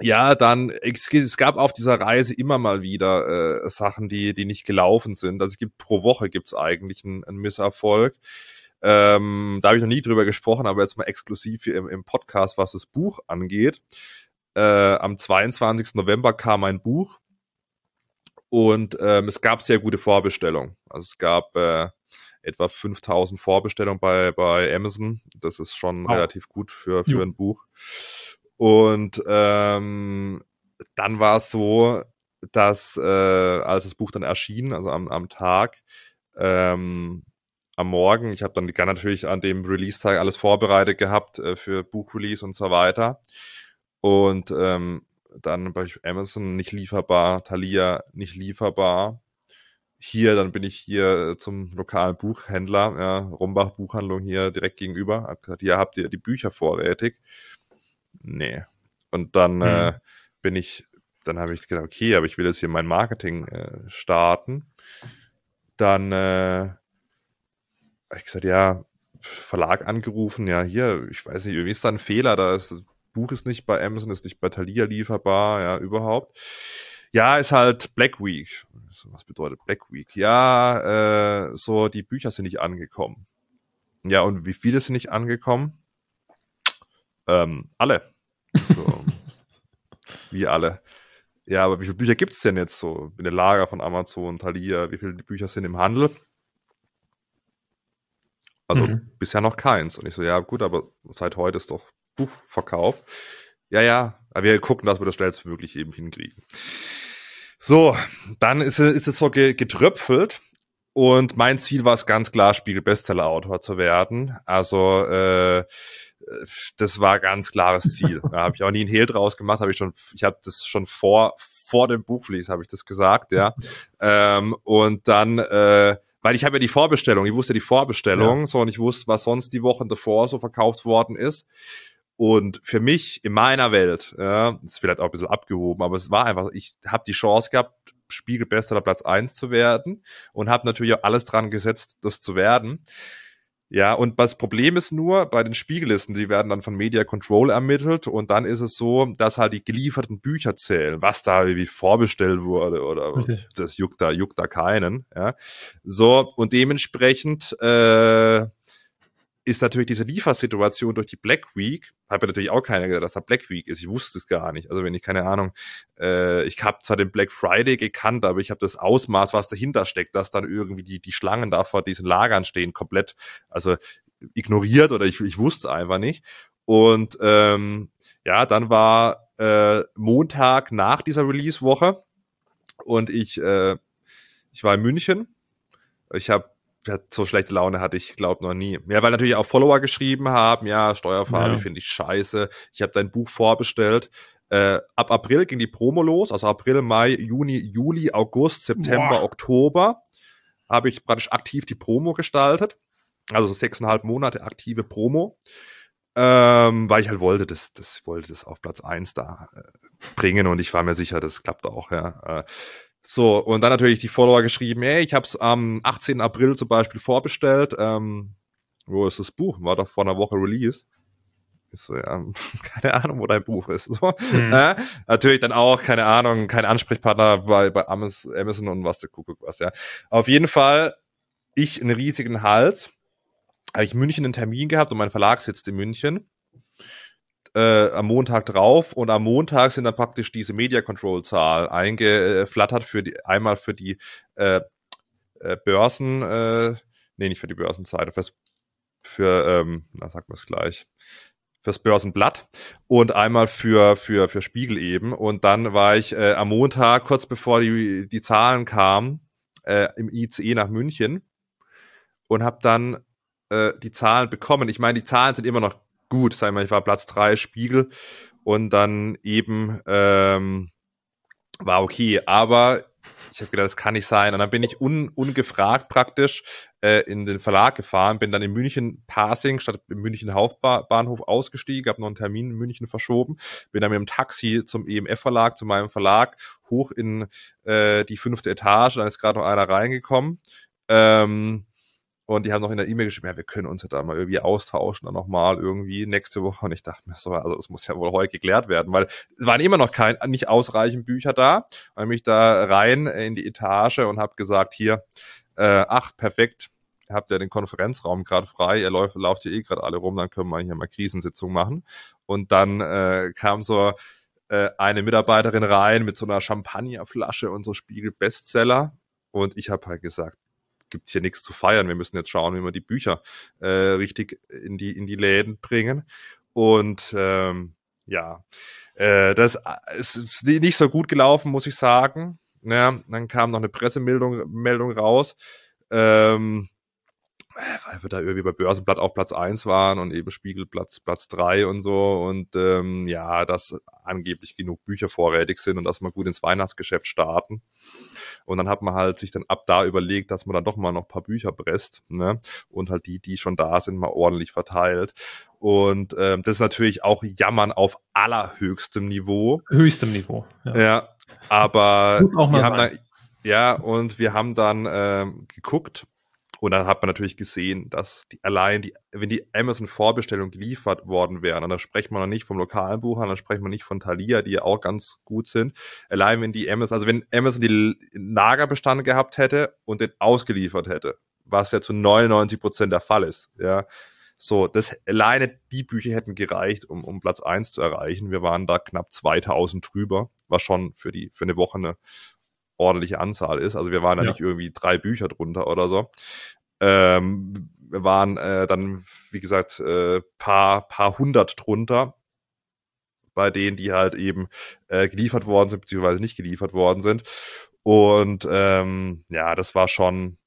ja, dann, es gab auf dieser Reise immer mal wieder äh, Sachen, die, die nicht gelaufen sind. Also es gibt pro Woche gibt's eigentlich einen, einen Misserfolg. Ähm, da habe ich noch nie drüber gesprochen, aber jetzt mal exklusiv hier im, im Podcast, was das Buch angeht. Äh, am 22. November kam ein Buch und ähm, es gab sehr gute Vorbestellungen. Also es gab äh, etwa 5000 Vorbestellungen bei, bei Amazon. Das ist schon oh. relativ gut für, für ein Buch. Und ähm, dann war es so, dass äh, als das Buch dann erschien, also am, am Tag, ähm, am Morgen. Ich habe dann natürlich an dem Release-Tag alles vorbereitet gehabt äh, für Buchrelease und so weiter. Und ähm, dann bei Amazon nicht lieferbar, Thalia nicht lieferbar. Hier, dann bin ich hier zum lokalen Buchhändler, ja, Rombach Buchhandlung hier direkt gegenüber. Hab gesagt, hier habt ihr die Bücher vorrätig. Nee. Und dann mhm. äh, bin ich, dann habe ich gedacht, okay, aber ich will jetzt hier mein Marketing äh, starten. Dann äh, habe ich gesagt, ja, Verlag angerufen, ja, hier, ich weiß nicht, irgendwie ist da ein Fehler, da ist, das Buch ist nicht bei Amazon, ist nicht bei Thalia lieferbar, ja, überhaupt. Ja, ist halt Black Week. Was bedeutet Black Week? Ja, äh, so, die Bücher sind nicht angekommen. Ja, und wie viele sind nicht angekommen? Ähm, alle. So, wie alle. Ja, aber wie viele Bücher gibt's denn jetzt so in den Lager von Amazon, Thalia? Wie viele Bücher sind im Handel? Also mhm. bisher noch keins. Und ich so, ja gut, aber seit heute ist doch Buchverkauf. Ja, ja, aber wir gucken, dass wir das schnellstmöglich eben hinkriegen. So, dann ist, ist es so getröpfelt. Und mein Ziel war es ganz klar, Spiegel-Bestseller-Autor zu werden. Also äh, das war ganz klares Ziel. da habe ich auch nie einen Hehl draus gemacht, habe ich schon, ich habe das schon vor vor dem Buchflies habe ich das gesagt, ja. ähm, und dann äh, weil ich habe ja die Vorbestellung, ich wusste die Vorbestellung, ja. so und ich wusste, was sonst die Wochen davor so verkauft worden ist. Und für mich in meiner Welt, ja, das ist vielleicht auch ein bisschen abgehoben, aber es war einfach, ich habe die Chance gehabt, Spiegelbester Platz eins zu werden und habe natürlich auch alles dran gesetzt, das zu werden. Ja, und das Problem ist nur bei den Spiegellisten, die werden dann von Media Control ermittelt und dann ist es so, dass halt die gelieferten Bücher zählen, was da irgendwie vorbestellt wurde oder Richtig. das juckt da, juckt da keinen. Ja. So, und dementsprechend äh, ist natürlich diese Liefersituation durch die Black Week, habe natürlich auch keiner gedacht, dass da Black Week ist. Ich wusste es gar nicht. Also wenn ich keine Ahnung, äh, ich habe zwar den Black Friday gekannt, aber ich habe das Ausmaß, was dahinter steckt, dass dann irgendwie die, die Schlangen da vor diesen Lagern stehen, komplett, also ignoriert oder ich, ich wusste es einfach nicht. Und ähm, ja, dann war äh, Montag nach dieser Release-Woche und ich, äh, ich war in München. Ich habe so schlechte Laune hatte ich, glaube noch nie. Ja, weil natürlich auch Follower geschrieben haben, ja, Steuerfarbe ja. finde ich scheiße. Ich habe dein Buch vorbestellt. Äh, ab April ging die Promo los, also April, Mai, Juni, Juli, August, September, Boah. Oktober habe ich praktisch aktiv die Promo gestaltet. Also so sechseinhalb Monate aktive Promo. Ähm, weil ich halt wollte, das, das wollte das auf Platz eins da äh, bringen und ich war mir sicher, das klappt auch, ja. Äh, so, und dann natürlich die Follower geschrieben, hey, ich habe es am 18. April zum Beispiel vorbestellt. Ähm, wo ist das Buch? War doch vor einer Woche Release. Ich so, ja, keine Ahnung, wo dein Buch ist. So, mhm. äh, natürlich dann auch, keine Ahnung, kein Ansprechpartner bei, bei Amazon und was der Kuckuck was, ja. Auf jeden Fall, ich einen riesigen Hals. Habe ich München einen Termin gehabt und mein Verlag sitzt in München äh, am Montag drauf und am Montag sind dann praktisch diese Media Control Zahl eingeflattert für die einmal für die äh, äh, Börsen, äh, nee, nicht für die Börsenseite, fürs, für, ähm, na sag mal es gleich, fürs Börsenblatt und einmal für für für Spiegel eben und dann war ich äh, am Montag kurz bevor die die Zahlen kamen äh, im ICE nach München und habe dann äh, die Zahlen bekommen. Ich meine, die Zahlen sind immer noch gut. Sag mal, ich war Platz drei Spiegel und dann eben ähm, war okay. Aber ich habe gedacht, das kann nicht sein. Und dann bin ich un, ungefragt praktisch äh, in den Verlag gefahren, bin dann in München Passing statt im München Hauptbahnhof ausgestiegen, habe noch einen Termin in München verschoben, bin dann mit dem Taxi zum EMF-Verlag, zu meinem Verlag, hoch in äh, die fünfte Etage, dann ist gerade noch einer reingekommen. Ähm, und die haben noch in der E-Mail geschrieben, ja, wir können uns ja da mal irgendwie austauschen, dann nochmal irgendwie nächste Woche. Und ich dachte mir so, also das muss ja wohl heute geklärt werden, weil es waren immer noch kein, nicht ausreichend Bücher da. Und mich da rein in die Etage und habe gesagt, hier, äh, ach, perfekt, habt ja den Konferenzraum gerade frei, ihr läuft, lauft hier eh gerade alle rum, dann können wir hier mal Krisensitzung machen. Und dann äh, kam so äh, eine Mitarbeiterin rein mit so einer Champagnerflasche und so Spiegel Bestseller. Und ich habe halt gesagt, gibt hier nichts zu feiern. Wir müssen jetzt schauen, wie wir die Bücher äh, richtig in die, in die Läden bringen. Und ähm, ja, äh, das ist nicht so gut gelaufen, muss ich sagen. Ja, dann kam noch eine Pressemeldung Meldung raus. Ähm, weil wir da irgendwie bei Börsenblatt auf Platz eins waren und eben Spiegel Platz, Platz drei und so und ähm, ja, dass angeblich genug Bücher vorrätig sind und dass wir gut ins Weihnachtsgeschäft starten. Und dann hat man halt sich dann ab da überlegt, dass man dann doch mal noch ein paar Bücher presst, ne? Und halt die, die schon da sind, mal ordentlich verteilt. Und ähm, das ist natürlich auch Jammern auf allerhöchstem Niveau. Höchstem Niveau. Ja, ja aber wir haben da, ja, und wir haben dann ähm, geguckt und dann hat man natürlich gesehen, dass die allein die, wenn die Amazon-Vorbestellung geliefert worden wären, und dann sprechen wir noch nicht vom lokalen Buchhandel, dann sprechen wir nicht von Thalia, die ja auch ganz gut sind. Allein wenn die Amazon, also wenn Amazon die Lagerbestand gehabt hätte und den ausgeliefert hätte, was ja zu 99 Prozent der Fall ist, ja. So, das alleine die Bücher hätten gereicht, um, um Platz eins zu erreichen. Wir waren da knapp 2000 drüber, was schon für die, für eine Woche eine ordentliche Anzahl ist. Also wir waren da ja. nicht irgendwie drei Bücher drunter oder so. Ähm, wir waren äh, dann, wie gesagt, äh, paar, paar hundert drunter bei denen, die halt eben äh, geliefert worden sind, beziehungsweise nicht geliefert worden sind. Und ähm, ja, das war schon,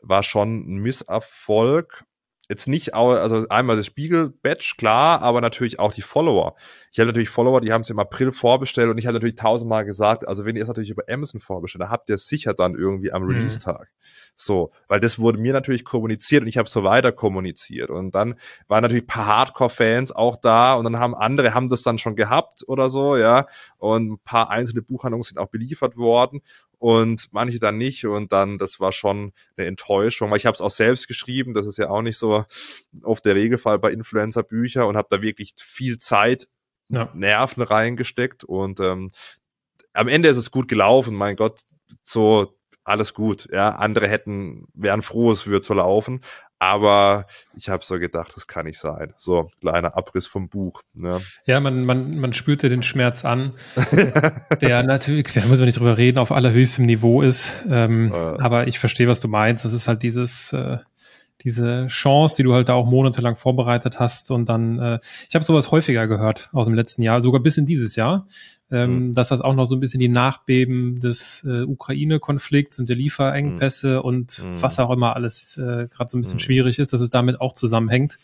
war schon ein Misserfolg jetzt nicht, also einmal das Spiegel-Badge, klar, aber natürlich auch die Follower. Ich habe natürlich Follower, die haben es im April vorbestellt und ich habe natürlich tausendmal gesagt, also wenn ihr es natürlich über Amazon vorbestellt, dann habt ihr es sicher dann irgendwie am mhm. Release-Tag. Mhm. So, weil das wurde mir natürlich kommuniziert und ich habe so weiter kommuniziert. Und dann waren natürlich paar Hardcore-Fans auch da und dann haben andere, haben das dann schon gehabt oder so, ja. Und ein paar einzelne Buchhandlungen sind auch beliefert worden und manche dann nicht. Und dann, das war schon eine Enttäuschung, weil ich habe es auch selbst geschrieben, das ist ja auch nicht so oft der Regelfall bei Influencer-Bücher und habe da wirklich viel Zeit, ja. Nerven reingesteckt und ähm, am Ende ist es gut gelaufen, mein Gott, so alles gut. Ja, andere hätten, wären froh, es würde so laufen. Aber ich habe so gedacht, das kann nicht sein. So, kleiner Abriss vom Buch. Ne? Ja, man, man, man spürt ja den Schmerz an, der natürlich, da müssen wir nicht drüber reden, auf allerhöchstem Niveau ist. Ähm, äh. Aber ich verstehe, was du meinst. Das ist halt dieses, äh, diese Chance, die du halt da auch monatelang vorbereitet hast und dann, äh, ich habe sowas häufiger gehört aus dem letzten Jahr, sogar bis in dieses Jahr, ähm, mhm. dass das auch noch so ein bisschen die Nachbeben des äh, Ukraine-Konflikts und der Lieferengpässe mhm. und mhm. was auch immer alles äh, gerade so ein bisschen mhm. schwierig ist, dass es damit auch zusammenhängt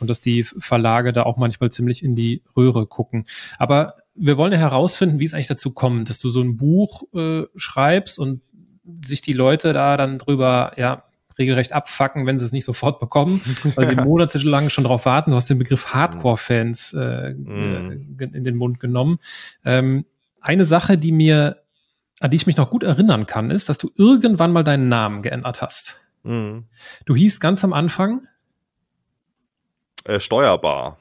und dass die Verlage da auch manchmal ziemlich in die Röhre gucken. Aber wir wollen ja herausfinden, wie es eigentlich dazu kommt, dass du so ein Buch äh, schreibst und sich die Leute da dann drüber ja regelrecht abfacken, wenn sie es nicht sofort bekommen, weil sie monatelang schon darauf warten. Du hast den Begriff Hardcore-Fans äh, mm. in den Mund genommen. Ähm, eine Sache, die mir, an die ich mich noch gut erinnern kann, ist, dass du irgendwann mal deinen Namen geändert hast. Mm. Du hieß ganz am Anfang äh, Steuerbar.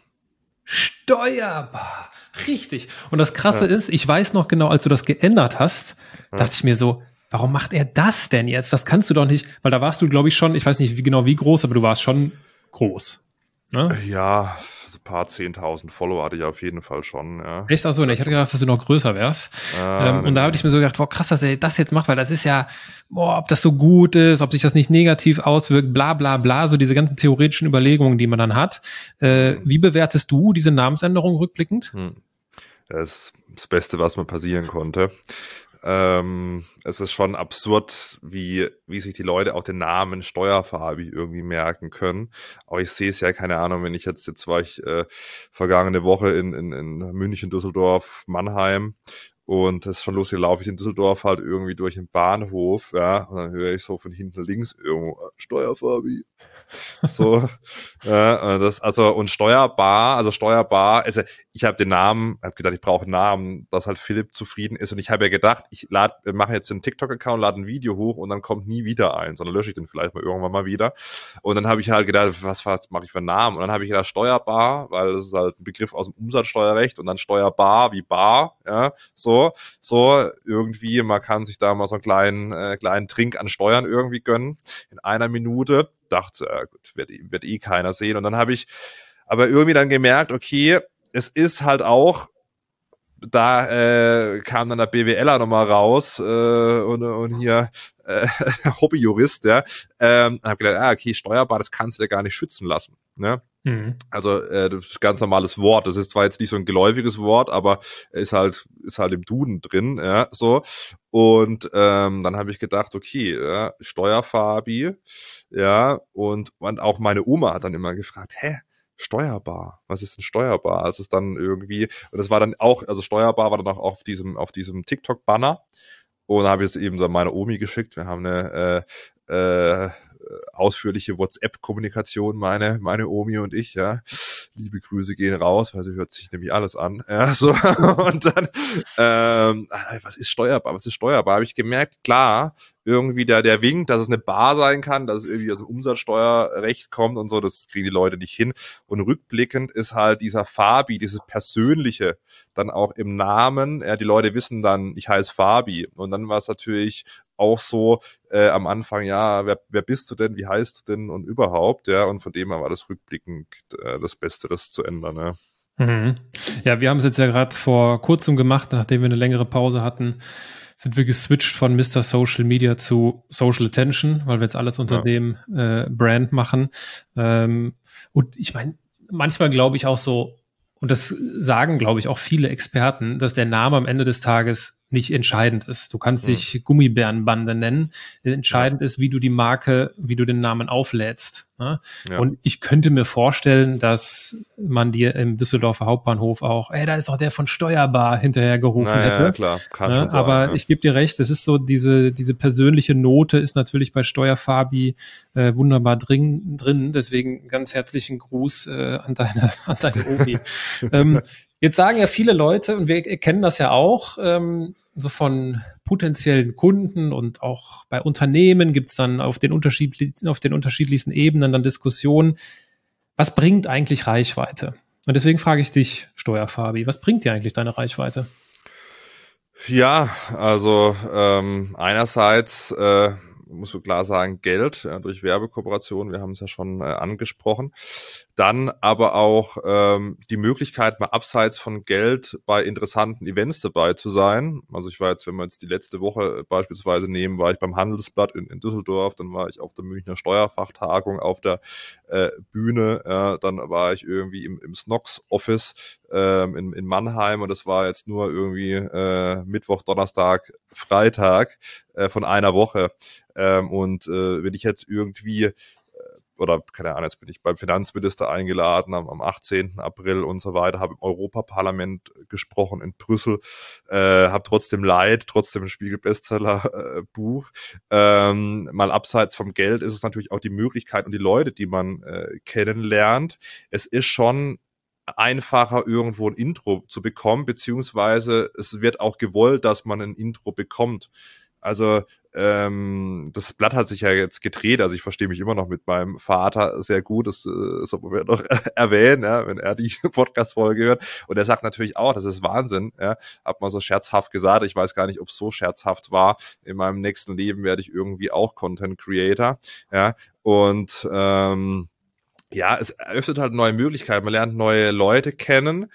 Steuerbar. Richtig. Und das Krasse ja. ist, ich weiß noch genau, als du das geändert hast, ja. dachte ich mir so, warum macht er das denn jetzt? Das kannst du doch nicht, weil da warst du, glaube ich, schon, ich weiß nicht wie genau wie groß, aber du warst schon groß. Ne? Ja, ein paar zehntausend Follower hatte ich auf jeden Fall schon. Ja. Echt? Achso, ne, ich hatte gedacht, dass du noch größer wärst. Ah, ähm, nee, und da habe ich mir so gedacht, boah, krass, dass er das jetzt macht, weil das ist ja, boah, ob das so gut ist, ob sich das nicht negativ auswirkt, bla bla bla, so diese ganzen theoretischen Überlegungen, die man dann hat. Äh, hm. Wie bewertest du diese Namensänderung rückblickend? Hm. Das ist das Beste, was mir passieren konnte. Ähm, es ist schon absurd, wie, wie sich die Leute auch den Namen Steuerfarbi irgendwie merken können. Aber ich sehe es ja, keine Ahnung, wenn ich jetzt, jetzt war ich äh, vergangene Woche in, in, in München, Düsseldorf, Mannheim und das ist schon lustig, laufe ich in Düsseldorf halt irgendwie durch den Bahnhof, ja, und dann höre ich so von hinten links irgendwo, Steuerfabi, so, ja, das, also und steuerbar, also steuerbar, also ich habe den Namen, habe gedacht, ich brauche einen Namen, dass halt Philipp zufrieden ist und ich habe ja gedacht, ich lad, mache jetzt einen TikTok-Account, lade ein Video hoch und dann kommt nie wieder ein, sondern lösche ich den vielleicht mal irgendwann mal wieder. Und dann habe ich halt gedacht, was, was mache ich für einen Namen? Und dann habe ich gedacht, steuerbar, weil das ist halt ein Begriff aus dem Umsatzsteuerrecht und dann steuerbar wie bar, ja, so, so irgendwie, man kann sich da mal so einen kleinen, äh, kleinen Trink an Steuern irgendwie gönnen in einer Minute dachte, äh, gut, wird, wird eh keiner sehen. Und dann habe ich aber irgendwie dann gemerkt, okay, es ist halt auch, da äh, kam dann der BWLer nochmal raus äh, und, und hier äh, Hobbyjurist, ja, ähm, habe gedacht, ah, okay, steuerbar, das kannst du dir gar nicht schützen lassen. Ne? Mhm. Also äh, das ist ganz normales Wort. Das ist zwar jetzt nicht so ein geläufiges Wort, aber ist halt ist halt im Duden drin, ja so. Und ähm, dann habe ich gedacht, okay, ja, Steuerfabi, ja und und auch meine Oma hat dann immer gefragt, hä, steuerbar. Was ist denn steuerbar? Also es dann irgendwie, und das war dann auch, also steuerbar war dann auch auf diesem, auf diesem TikTok-Banner. Und habe ich es eben so meine Omi geschickt. Wir haben eine äh, äh, ausführliche WhatsApp-Kommunikation, meine, meine Omi und ich, ja. Liebe Grüße gehen raus, weil sie hört sich nämlich alles an. Ja, so. Und dann, ähm, was ist steuerbar? Was ist steuerbar? Habe ich gemerkt, klar, irgendwie der, der winkt, dass es eine Bar sein kann, dass es irgendwie aus dem Umsatzsteuerrecht kommt und so, das kriegen die Leute nicht hin. Und rückblickend ist halt dieser Fabi, dieses Persönliche, dann auch im Namen, ja, die Leute wissen dann, ich heiße Fabi. Und dann war es natürlich auch so äh, am Anfang, ja, wer, wer bist du denn, wie heißt du denn und überhaupt, ja, und von dem her war das rückblickend äh, das Beste, das zu ändern, ja. Mhm. Ja, wir haben es jetzt ja gerade vor kurzem gemacht, nachdem wir eine längere Pause hatten sind wir geswitcht von Mr. Social Media zu Social Attention, weil wir jetzt alles unter ja. dem äh, Brand machen. Ähm, und ich meine, manchmal glaube ich auch so, und das sagen, glaube ich, auch viele Experten, dass der Name am Ende des Tages nicht entscheidend ist. Du kannst dich ja. Gummibärenbande nennen. Entscheidend ja. ist, wie du die Marke, wie du den Namen auflädst. Ne? Ja. Und ich könnte mir vorstellen, dass man dir im Düsseldorfer Hauptbahnhof auch, ey, da ist doch der von Steuerbar hinterher gerufen naja, hätte. Ja, klar, kann ne? schon sein, Aber ich gebe dir recht, es ist so, diese, diese persönliche Note ist natürlich bei Steuerfabi äh, wunderbar drin, drin. Deswegen ganz herzlichen Gruß äh, an deine, an deine Obi. ähm, Jetzt sagen ja viele Leute, und wir kennen das ja auch, ähm, so von potenziellen Kunden und auch bei Unternehmen gibt es dann auf den, unterschiedlichsten, auf den unterschiedlichsten Ebenen dann Diskussionen, was bringt eigentlich Reichweite? Und deswegen frage ich dich, Steuerfabi, was bringt dir eigentlich deine Reichweite? Ja, also ähm, einerseits äh, muss man klar sagen, Geld ja, durch Werbekooperationen, wir haben es ja schon äh, angesprochen. Dann aber auch ähm, die Möglichkeit, mal abseits von Geld bei interessanten Events dabei zu sein. Also ich war jetzt, wenn wir jetzt die letzte Woche beispielsweise nehmen, war ich beim Handelsblatt in, in Düsseldorf, dann war ich auf der Münchner Steuerfachtagung auf der äh, Bühne, ja, dann war ich irgendwie im, im Snox-Office ähm, in, in Mannheim und das war jetzt nur irgendwie äh, Mittwoch, Donnerstag, Freitag äh, von einer Woche. Ähm, und äh, wenn ich jetzt irgendwie oder keine Ahnung, jetzt bin ich beim Finanzminister eingeladen am, am 18. April und so weiter, habe im Europaparlament gesprochen in Brüssel, äh, habe trotzdem Leid, trotzdem ein Spiegel-Bestseller-Buch. Äh, ähm, mal abseits vom Geld ist es natürlich auch die Möglichkeit und die Leute, die man äh, kennenlernt. Es ist schon einfacher, irgendwo ein Intro zu bekommen, beziehungsweise es wird auch gewollt, dass man ein Intro bekommt. Also ähm, das Blatt hat sich ja jetzt gedreht, also ich verstehe mich immer noch mit meinem Vater sehr gut, das äh, sollten wir noch erwähnen, ja, wenn er die Podcast-Folge hört. Und er sagt natürlich auch, das ist Wahnsinn, ja, hat man so scherzhaft gesagt, ich weiß gar nicht, ob es so scherzhaft war. In meinem nächsten Leben werde ich irgendwie auch Content Creator, ja, und ähm, ja, es eröffnet halt neue Möglichkeiten, man lernt neue Leute kennen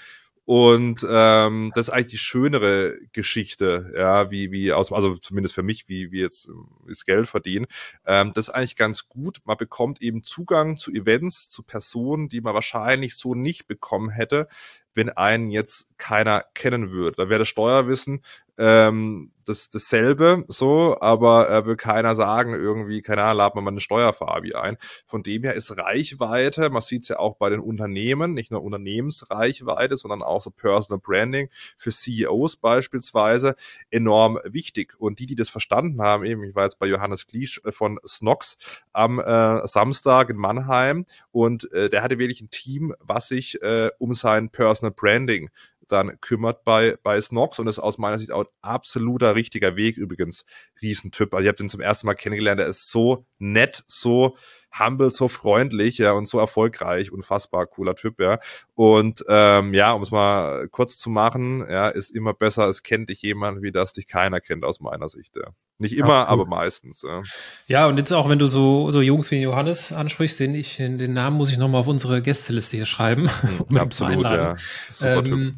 und ähm, das ist eigentlich die schönere Geschichte, ja, wie, wie aus, also zumindest für mich, wie, wie jetzt das Geld verdienen. Ähm, das ist eigentlich ganz gut. Man bekommt eben Zugang zu Events, zu Personen, die man wahrscheinlich so nicht bekommen hätte, wenn einen jetzt keiner kennen würde. Da wäre das Steuerwissen ähm, das, dasselbe so, aber äh, will keiner sagen, irgendwie, keine Ahnung, laden wir mal eine Steuerfabi ein. Von dem her ist Reichweite, man sieht es ja auch bei den Unternehmen, nicht nur Unternehmensreichweite, sondern auch so Personal Branding für CEOs beispielsweise enorm wichtig. Und die, die das verstanden haben, eben, ich war jetzt bei Johannes Kliesch äh, von Snox am äh, Samstag in Mannheim und äh, der hatte wirklich ein Team, was sich äh, um sein Personal Branding dann kümmert bei, bei Snox und ist aus meiner Sicht auch absoluter richtiger Weg übrigens. Riesentyp. Also ich habe den zum ersten Mal kennengelernt. Er ist so nett, so humble, so freundlich, ja, und so erfolgreich, unfassbar cooler Typ, ja. Und ähm, ja, um es mal kurz zu machen, ja, ist immer besser, es kennt dich jemand, wie das dich keiner kennt, aus meiner Sicht, ja. Nicht immer, aber meistens. Ja. ja, und jetzt auch, wenn du so, so Jungs wie Johannes ansprichst, den ich, den Namen muss ich nochmal auf unsere Gästeliste hier schreiben. Mhm, absolut, ja. Super ähm, Typ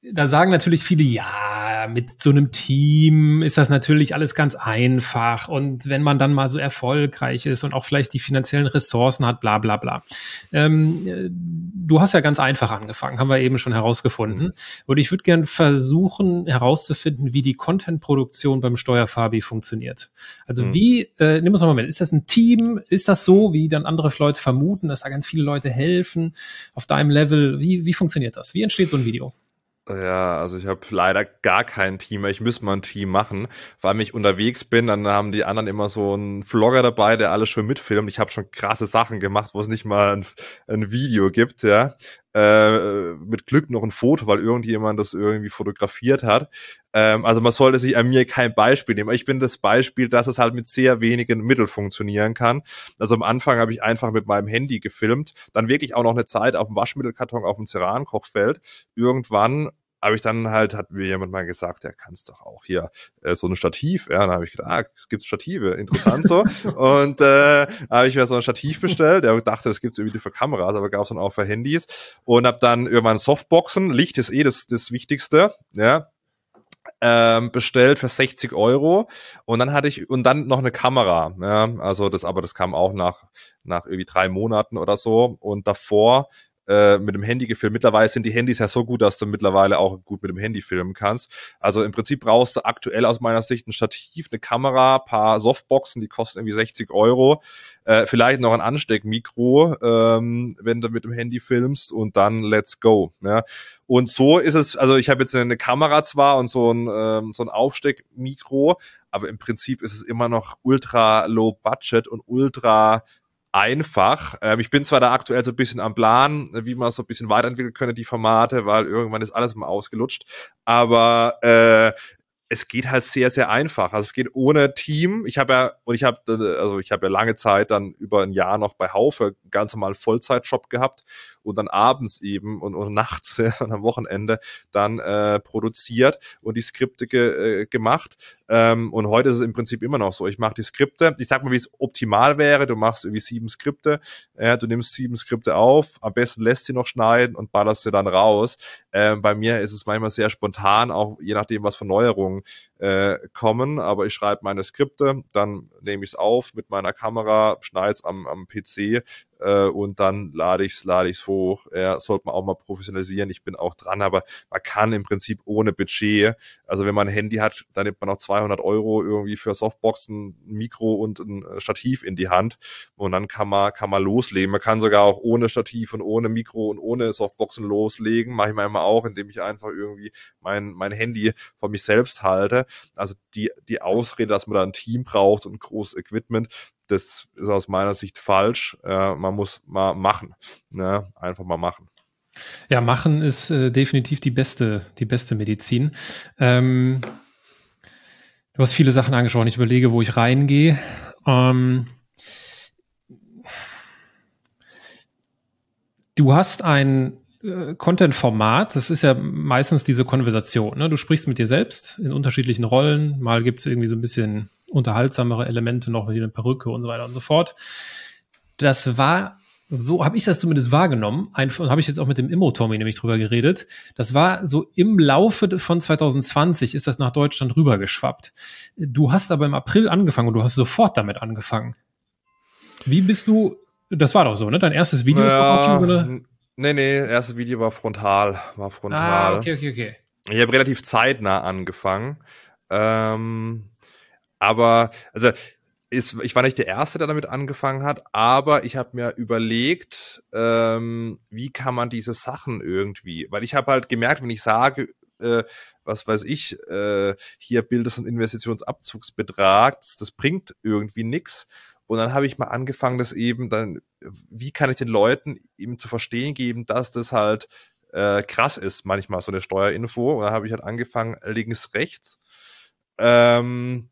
da sagen natürlich viele, ja, mit so einem Team ist das natürlich alles ganz einfach. Und wenn man dann mal so erfolgreich ist und auch vielleicht die finanziellen Ressourcen hat, bla bla bla. Ähm, äh, du hast ja ganz einfach angefangen, haben wir eben schon herausgefunden. Und ich würde gern versuchen herauszufinden, wie die Content-Produktion beim Steuerfabi funktioniert. Also mhm. wie, äh, nimm uns mal mit, ist das ein Team? Ist das so, wie dann andere Leute vermuten, dass da ganz viele Leute helfen auf deinem Level? Wie, wie funktioniert das? Wie entsteht so ein Video? Ja, also ich habe leider gar kein Team mehr. Ich müsste mal ein Team machen, weil ich unterwegs bin, dann haben die anderen immer so einen Vlogger dabei, der alles schon mitfilmt. Ich habe schon krasse Sachen gemacht, wo es nicht mal ein, ein Video gibt, ja äh, mit Glück noch ein Foto, weil irgendjemand das irgendwie fotografiert hat. Ähm, also man sollte sich an mir kein Beispiel nehmen. Ich bin das Beispiel, dass es halt mit sehr wenigen Mitteln funktionieren kann. Also am Anfang habe ich einfach mit meinem Handy gefilmt, dann wirklich auch noch eine Zeit auf dem Waschmittelkarton auf dem Ceran-Kochfeld. Irgendwann habe ich dann halt, hat mir jemand mal gesagt, ja, kannst doch auch hier äh, so ein Stativ, ja, dann habe ich gedacht, ah, es gibt Stative, interessant so. und äh, habe ich mir so ein Stativ bestellt, der dachte, es gibt irgendwie für Kameras, aber gab es dann auch für Handys. Und habe dann irgendwann Softboxen, Licht ist eh das, das Wichtigste, ja, ähm, bestellt für 60 Euro. Und dann hatte ich und dann noch eine Kamera, ja, also das, aber das kam auch nach nach irgendwie drei Monaten oder so. Und davor äh, mit dem Handy gefilmt. Mittlerweile sind die Handys ja so gut, dass du mittlerweile auch gut mit dem Handy filmen kannst. Also im Prinzip brauchst du aktuell aus meiner Sicht ein Stativ, eine Kamera, paar Softboxen, die kosten irgendwie 60 Euro, äh, vielleicht noch ein Ansteckmikro, ähm, wenn du mit dem Handy filmst und dann let's go. Ja. Und so ist es, also ich habe jetzt eine Kamera zwar und so ein, ähm, so ein Aufsteckmikro, aber im Prinzip ist es immer noch ultra low budget und ultra einfach. Ähm, ich bin zwar da aktuell so ein bisschen am Plan, wie man so ein bisschen weiterentwickeln könnte, die Formate, weil irgendwann ist alles mal ausgelutscht. Aber äh, es geht halt sehr, sehr einfach. Also es geht ohne Team. Ich habe ja, und ich habe, also ich habe ja lange Zeit dann über ein Jahr noch bei Haufe ganz normal Vollzeitjob gehabt und dann abends eben und, und nachts ja, und am Wochenende dann äh, produziert und die Skripte ge, äh, gemacht. Ähm, und heute ist es im Prinzip immer noch so. Ich mache die Skripte. Ich sag mal, wie es optimal wäre. Du machst irgendwie sieben Skripte. Äh, du nimmst sieben Skripte auf. Am besten lässt sie noch schneiden und ballerst sie dann raus. Ähm, bei mir ist es manchmal sehr spontan, auch je nachdem, was für Neuerungen äh, kommen. Aber ich schreibe meine Skripte, dann nehme ich es auf mit meiner Kamera, schneide es am, am PC äh, und dann lade ich es lade ich's hoch. Ja, sollte man auch mal professionalisieren. Ich bin auch dran, aber man kann im Prinzip ohne Budget, also wenn man ein Handy hat, dann nimmt man noch 200 Euro irgendwie für Softboxen, ein Mikro und ein äh, Stativ in die Hand und dann kann man kann man loslegen. Man kann sogar auch ohne Stativ und ohne Mikro und ohne Softboxen loslegen. Mache ich manchmal auch, indem ich einfach irgendwie mein mein Handy von mich selbst halte. Also die die Ausrede, dass man da ein Team braucht und großes Equipment, das ist aus meiner Sicht falsch. Äh, man muss mal machen. Ne? Einfach mal machen. Ja, machen ist äh, definitiv die beste, die beste Medizin. Ähm, du hast viele Sachen angesprochen. Ich überlege, wo ich reingehe. Ähm, du hast ein äh, Content-Format, das ist ja meistens diese Konversation. Ne? Du sprichst mit dir selbst in unterschiedlichen Rollen. Mal gibt es irgendwie so ein bisschen unterhaltsamere Elemente noch wie eine Perücke und so weiter und so fort. Das war so habe ich das zumindest wahrgenommen. Ein, habe ich jetzt auch mit dem Immo-Tommy nämlich drüber geredet. Das war so im Laufe von 2020 ist das nach Deutschland rübergeschwappt. Du hast aber im April angefangen und du hast sofort damit angefangen. Wie bist du, das war doch so, ne? Dein erstes Video ja, ist auch schon so eine... Nee, nee, erstes Video war frontal, war frontal. Ah, okay, okay, okay. Ich habe relativ zeitnah angefangen. Ähm, aber, also, ist, ich war nicht der Erste, der damit angefangen hat, aber ich habe mir überlegt, ähm, wie kann man diese Sachen irgendwie, weil ich habe halt gemerkt, wenn ich sage, äh, was weiß ich, äh, hier Bildes- und Investitionsabzugsbetrag, das, das bringt irgendwie nix. Und dann habe ich mal angefangen, das eben dann, wie kann ich den Leuten eben zu verstehen geben, dass das halt äh, krass ist, manchmal so eine Steuerinfo. Und dann habe ich halt angefangen, links, rechts. Ähm,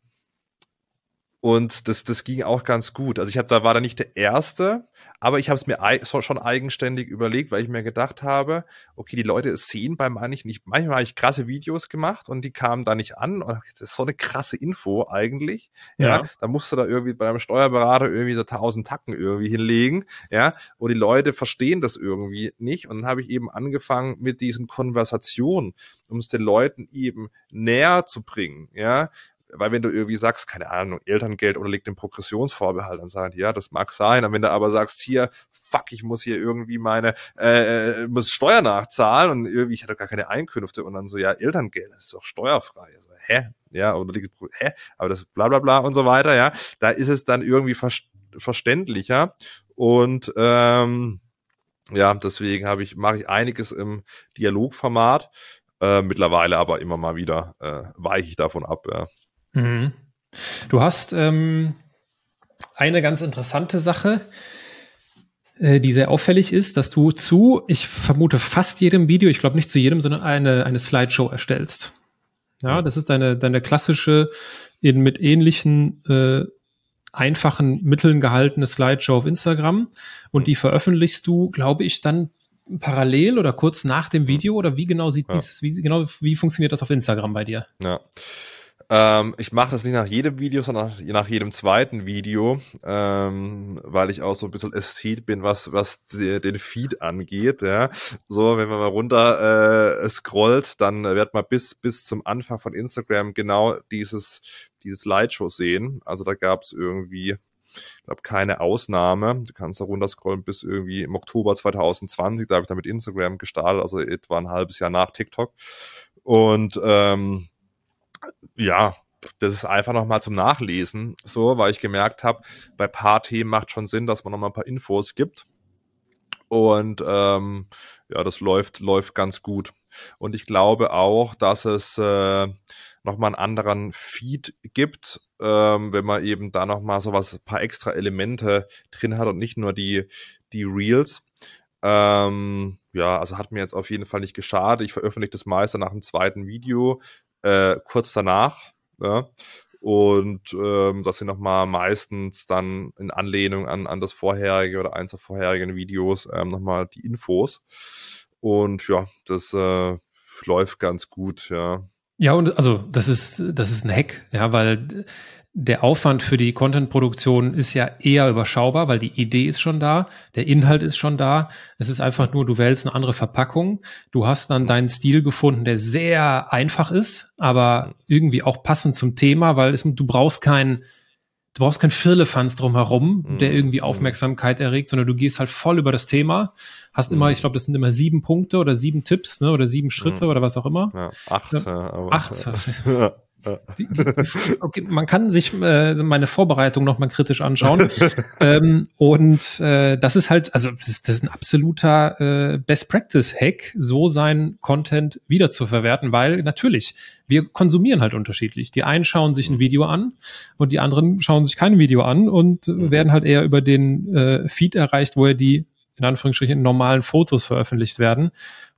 und das, das ging auch ganz gut. Also ich habe da war da nicht der erste, aber ich habe es mir schon eigenständig überlegt, weil ich mir gedacht habe, okay, die Leute sehen bei manchen nicht. Manchmal habe ich krasse Videos gemacht und die kamen da nicht an. Und das ist so eine krasse Info eigentlich. Ja, ja da musst du da irgendwie bei einem Steuerberater irgendwie so tausend Tacken irgendwie hinlegen. Ja, und die Leute verstehen das irgendwie nicht. Und dann habe ich eben angefangen mit diesen Konversationen, um es den Leuten eben näher zu bringen. Ja, weil wenn du irgendwie sagst, keine Ahnung, Elterngeld oder liegt im Progressionsvorbehalt, dann sagen die, ja, das mag sein. Und wenn du aber sagst, hier, fuck, ich muss hier irgendwie meine, äh, äh muss Steuer nachzahlen und irgendwie, ich hatte gar keine Einkünfte und dann so, ja, Elterngeld, das ist doch steuerfrei. Also, hä? Ja, oder liegt, hä? Aber das bla bla bla und so weiter, ja. Da ist es dann irgendwie ver verständlicher und ähm, ja, deswegen habe ich, mache ich einiges im Dialogformat. Äh, mittlerweile aber immer mal wieder äh, weiche ich davon ab, ja. Mhm. Du hast ähm, eine ganz interessante Sache, äh, die sehr auffällig ist, dass du zu, ich vermute fast jedem Video, ich glaube nicht zu jedem, sondern eine, eine Slideshow erstellst. Ja, das ist deine, deine klassische, in, mit ähnlichen äh, einfachen Mitteln gehaltene Slideshow auf Instagram und die veröffentlichst du, glaube ich, dann parallel oder kurz nach dem Video oder wie genau sieht ja. dies, wie genau, wie funktioniert das auf Instagram bei dir? Ja. Ähm, ich mache das nicht nach jedem Video, sondern nach jedem zweiten Video, ähm, weil ich auch so ein bisschen Ästhet bin, was, was die, den Feed angeht. Ja. So, wenn man mal runter äh, scrollt, dann wird man bis, bis zum Anfang von Instagram genau dieses, dieses Lightshow sehen. Also da gab es irgendwie ich glaube, keine Ausnahme. Du kannst da runterscrollen bis irgendwie im Oktober 2020, da habe ich dann mit Instagram gestartet, also etwa ein halbes Jahr nach TikTok. Und ähm, ja, das ist einfach nochmal zum Nachlesen, so, weil ich gemerkt habe, bei paar Themen macht schon Sinn, dass man nochmal ein paar Infos gibt. Und ähm, ja, das läuft, läuft ganz gut. Und ich glaube auch, dass es äh, nochmal einen anderen Feed gibt, ähm, wenn man eben da nochmal so was, ein paar extra Elemente drin hat und nicht nur die, die Reels. Ähm, ja, also hat mir jetzt auf jeden Fall nicht geschadet. Ich veröffentliche das meiste nach dem zweiten Video äh, kurz danach. Ja? Und ähm, das sind nochmal meistens dann in Anlehnung an, an das vorherige oder eins der vorherigen Videos ähm, nochmal die Infos. Und ja, das äh, läuft ganz gut, ja. Ja, und also das ist, das ist ein Hack, ja, weil der Aufwand für die Content-Produktion ist ja eher überschaubar, weil die Idee ist schon da, der Inhalt ist schon da. Es ist einfach nur, du wählst eine andere Verpackung. Du hast dann deinen Stil gefunden, der sehr einfach ist, aber irgendwie auch passend zum Thema, weil es, du brauchst keinen du brauchst kein Firlefanz drumherum, mhm. der irgendwie Aufmerksamkeit erregt, sondern du gehst halt voll über das Thema, hast immer, mhm. ich glaube, das sind immer sieben Punkte oder sieben Tipps, ne, oder sieben Schritte mhm. oder was auch immer. Ja, acht. Ja, aber, acht. Die, die, okay, man kann sich äh, meine Vorbereitung nochmal kritisch anschauen. ähm, und äh, das ist halt, also das ist, das ist ein absoluter äh, Best Practice Hack, so sein Content wieder zu verwerten, weil natürlich, wir konsumieren halt unterschiedlich. Die einen schauen sich ein mhm. Video an und die anderen schauen sich kein Video an und mhm. werden halt eher über den äh, Feed erreicht, wo er die in Anführungsstrichen normalen Fotos veröffentlicht werden.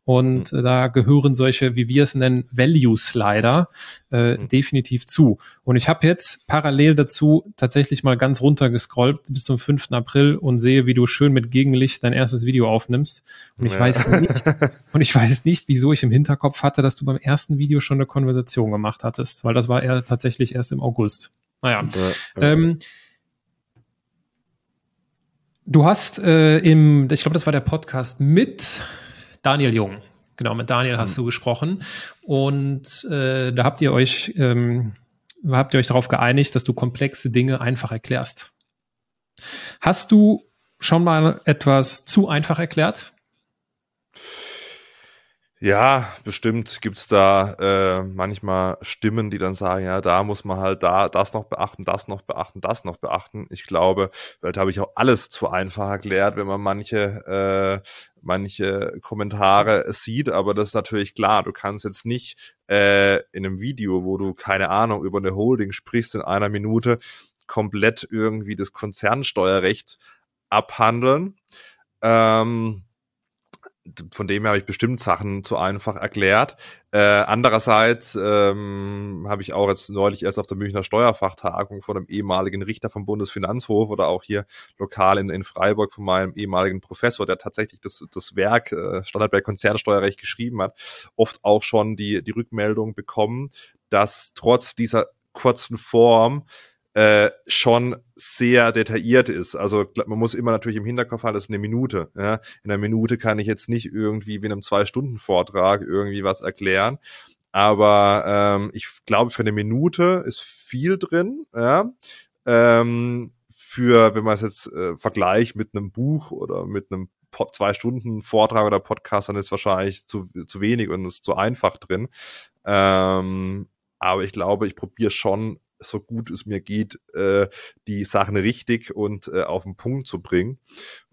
Und mhm. da gehören solche, wie wir es nennen, Values leider äh, mhm. definitiv zu. Und ich habe jetzt parallel dazu tatsächlich mal ganz runter gescrollt bis zum 5. April und sehe, wie du schön mit Gegenlicht dein erstes Video aufnimmst. Und ich ja. weiß nicht, und ich weiß nicht, wieso ich im Hinterkopf hatte, dass du beim ersten Video schon eine Konversation gemacht hattest, weil das war eher tatsächlich erst im August. Naja. Ja, ja. Ähm, Du hast äh, im, ich glaube, das war der Podcast mit Daniel Jung. Genau, mit Daniel hast mhm. du gesprochen. Und äh, da habt ihr euch, ähm, habt ihr euch darauf geeinigt, dass du komplexe Dinge einfach erklärst. Hast du schon mal etwas zu einfach erklärt? Ja, bestimmt gibt's da äh, manchmal Stimmen, die dann sagen, ja, da muss man halt da das noch beachten, das noch beachten, das noch beachten. Ich glaube, da habe ich auch alles zu einfach erklärt, wenn man manche äh, manche Kommentare sieht, aber das ist natürlich klar, du kannst jetzt nicht äh, in einem Video, wo du keine Ahnung über eine Holding sprichst in einer Minute, komplett irgendwie das Konzernsteuerrecht abhandeln. Ähm, von dem her habe ich bestimmt Sachen zu einfach erklärt. Äh, andererseits ähm, habe ich auch jetzt neulich erst auf der Münchner Steuerfachtagung von einem ehemaligen Richter vom Bundesfinanzhof oder auch hier lokal in, in Freiburg von meinem ehemaligen Professor, der tatsächlich das, das Werk äh, Standardwerk Konzernsteuerrecht geschrieben hat, oft auch schon die, die Rückmeldung bekommen, dass trotz dieser kurzen Form äh, schon sehr detailliert ist. Also man muss immer natürlich im Hinterkopf haben, das ist eine Minute. Ja? In einer Minute kann ich jetzt nicht irgendwie wie in einem Zwei-Stunden-Vortrag irgendwie was erklären. Aber ähm, ich glaube, für eine Minute ist viel drin. Ja? Ähm, für, wenn man es jetzt äh, vergleicht mit einem Buch oder mit einem zwei Stunden Vortrag oder Podcast, dann ist wahrscheinlich zu, zu wenig und ist zu einfach drin. Ähm, aber ich glaube, ich probiere schon so gut es mir geht, äh, die Sachen richtig und äh, auf den Punkt zu bringen.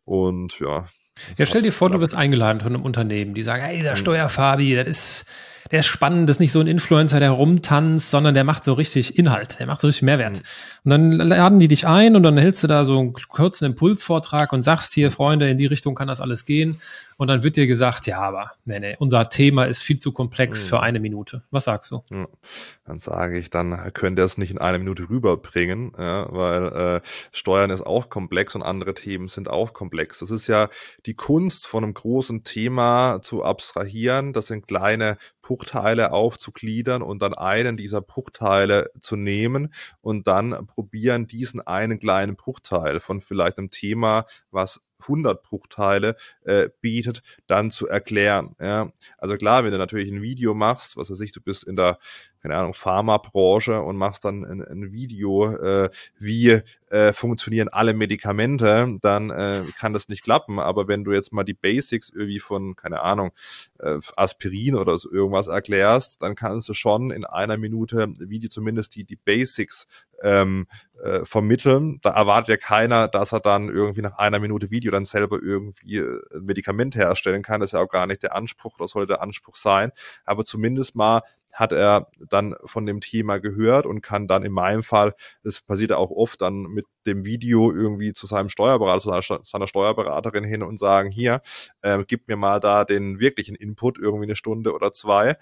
Und ja. Ja, stell dir vor, du wirst eingeladen von einem Unternehmen, die sagen, hey, der mhm. Steuerfabi, das ist, der ist spannend, das ist nicht so ein Influencer, der rumtanzt, sondern der macht so richtig Inhalt, der macht so richtig Mehrwert. Mhm. Und dann laden die dich ein und dann hältst du da so einen kurzen Impulsvortrag und sagst hier, Freunde, in die Richtung kann das alles gehen. Und dann wird dir gesagt, ja, aber nee, nee, unser Thema ist viel zu komplex mhm. für eine Minute. Was sagst du? Ja. Dann sage ich, dann könnt ihr es nicht in einer Minute rüberbringen, ja, weil äh, Steuern ist auch komplex und andere Themen sind auch komplex. Das ist ja die Kunst von einem großen Thema zu abstrahieren. Das sind kleine Bruchteile aufzugliedern und dann einen dieser Bruchteile zu nehmen und dann probieren, diesen einen kleinen Bruchteil von vielleicht einem Thema, was 100 Bruchteile äh, bietet, dann zu erklären. Ja? Also klar, wenn du natürlich ein Video machst, was weiß ich, du bist in der keine Ahnung, Pharmabranche und machst dann ein, ein Video, äh, wie äh, funktionieren alle Medikamente, dann äh, kann das nicht klappen. Aber wenn du jetzt mal die Basics irgendwie von, keine Ahnung, äh, Aspirin oder so irgendwas erklärst, dann kannst du schon in einer Minute Video zumindest die, die Basics ähm, äh, vermitteln. Da erwartet ja keiner, dass er dann irgendwie nach einer Minute Video dann selber irgendwie ein äh, Medikament herstellen kann. Das ist ja auch gar nicht der Anspruch oder sollte der Anspruch sein. Aber zumindest mal hat er dann von dem Thema gehört und kann dann in meinem Fall, das passiert ja auch oft, dann mit dem Video irgendwie zu seinem Steuerberater, zu seiner Steuerberaterin hin und sagen, hier, äh, gib mir mal da den wirklichen Input, irgendwie eine Stunde oder zwei.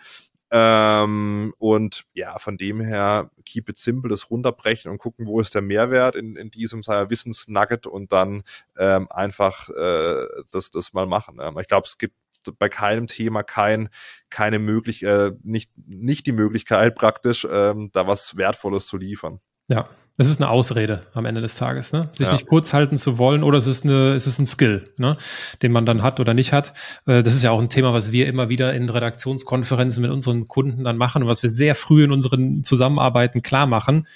Ähm, und ja, von dem her, keep it simple, das runterbrechen und gucken, wo ist der Mehrwert in, in diesem seiner Wissensnugget und dann ähm, einfach äh, das, das mal machen. Ähm, ich glaube, es gibt bei keinem Thema kein, keine Möglichkeit, äh, nicht, nicht die Möglichkeit praktisch, ähm, da was Wertvolles zu liefern. Ja, es ist eine Ausrede am Ende des Tages, ne? Sich ja. nicht kurz halten zu wollen oder es ist eine, es ist ein Skill, ne? Den man dann hat oder nicht hat. Äh, das ist ja auch ein Thema, was wir immer wieder in Redaktionskonferenzen mit unseren Kunden dann machen und was wir sehr früh in unseren Zusammenarbeiten klar machen.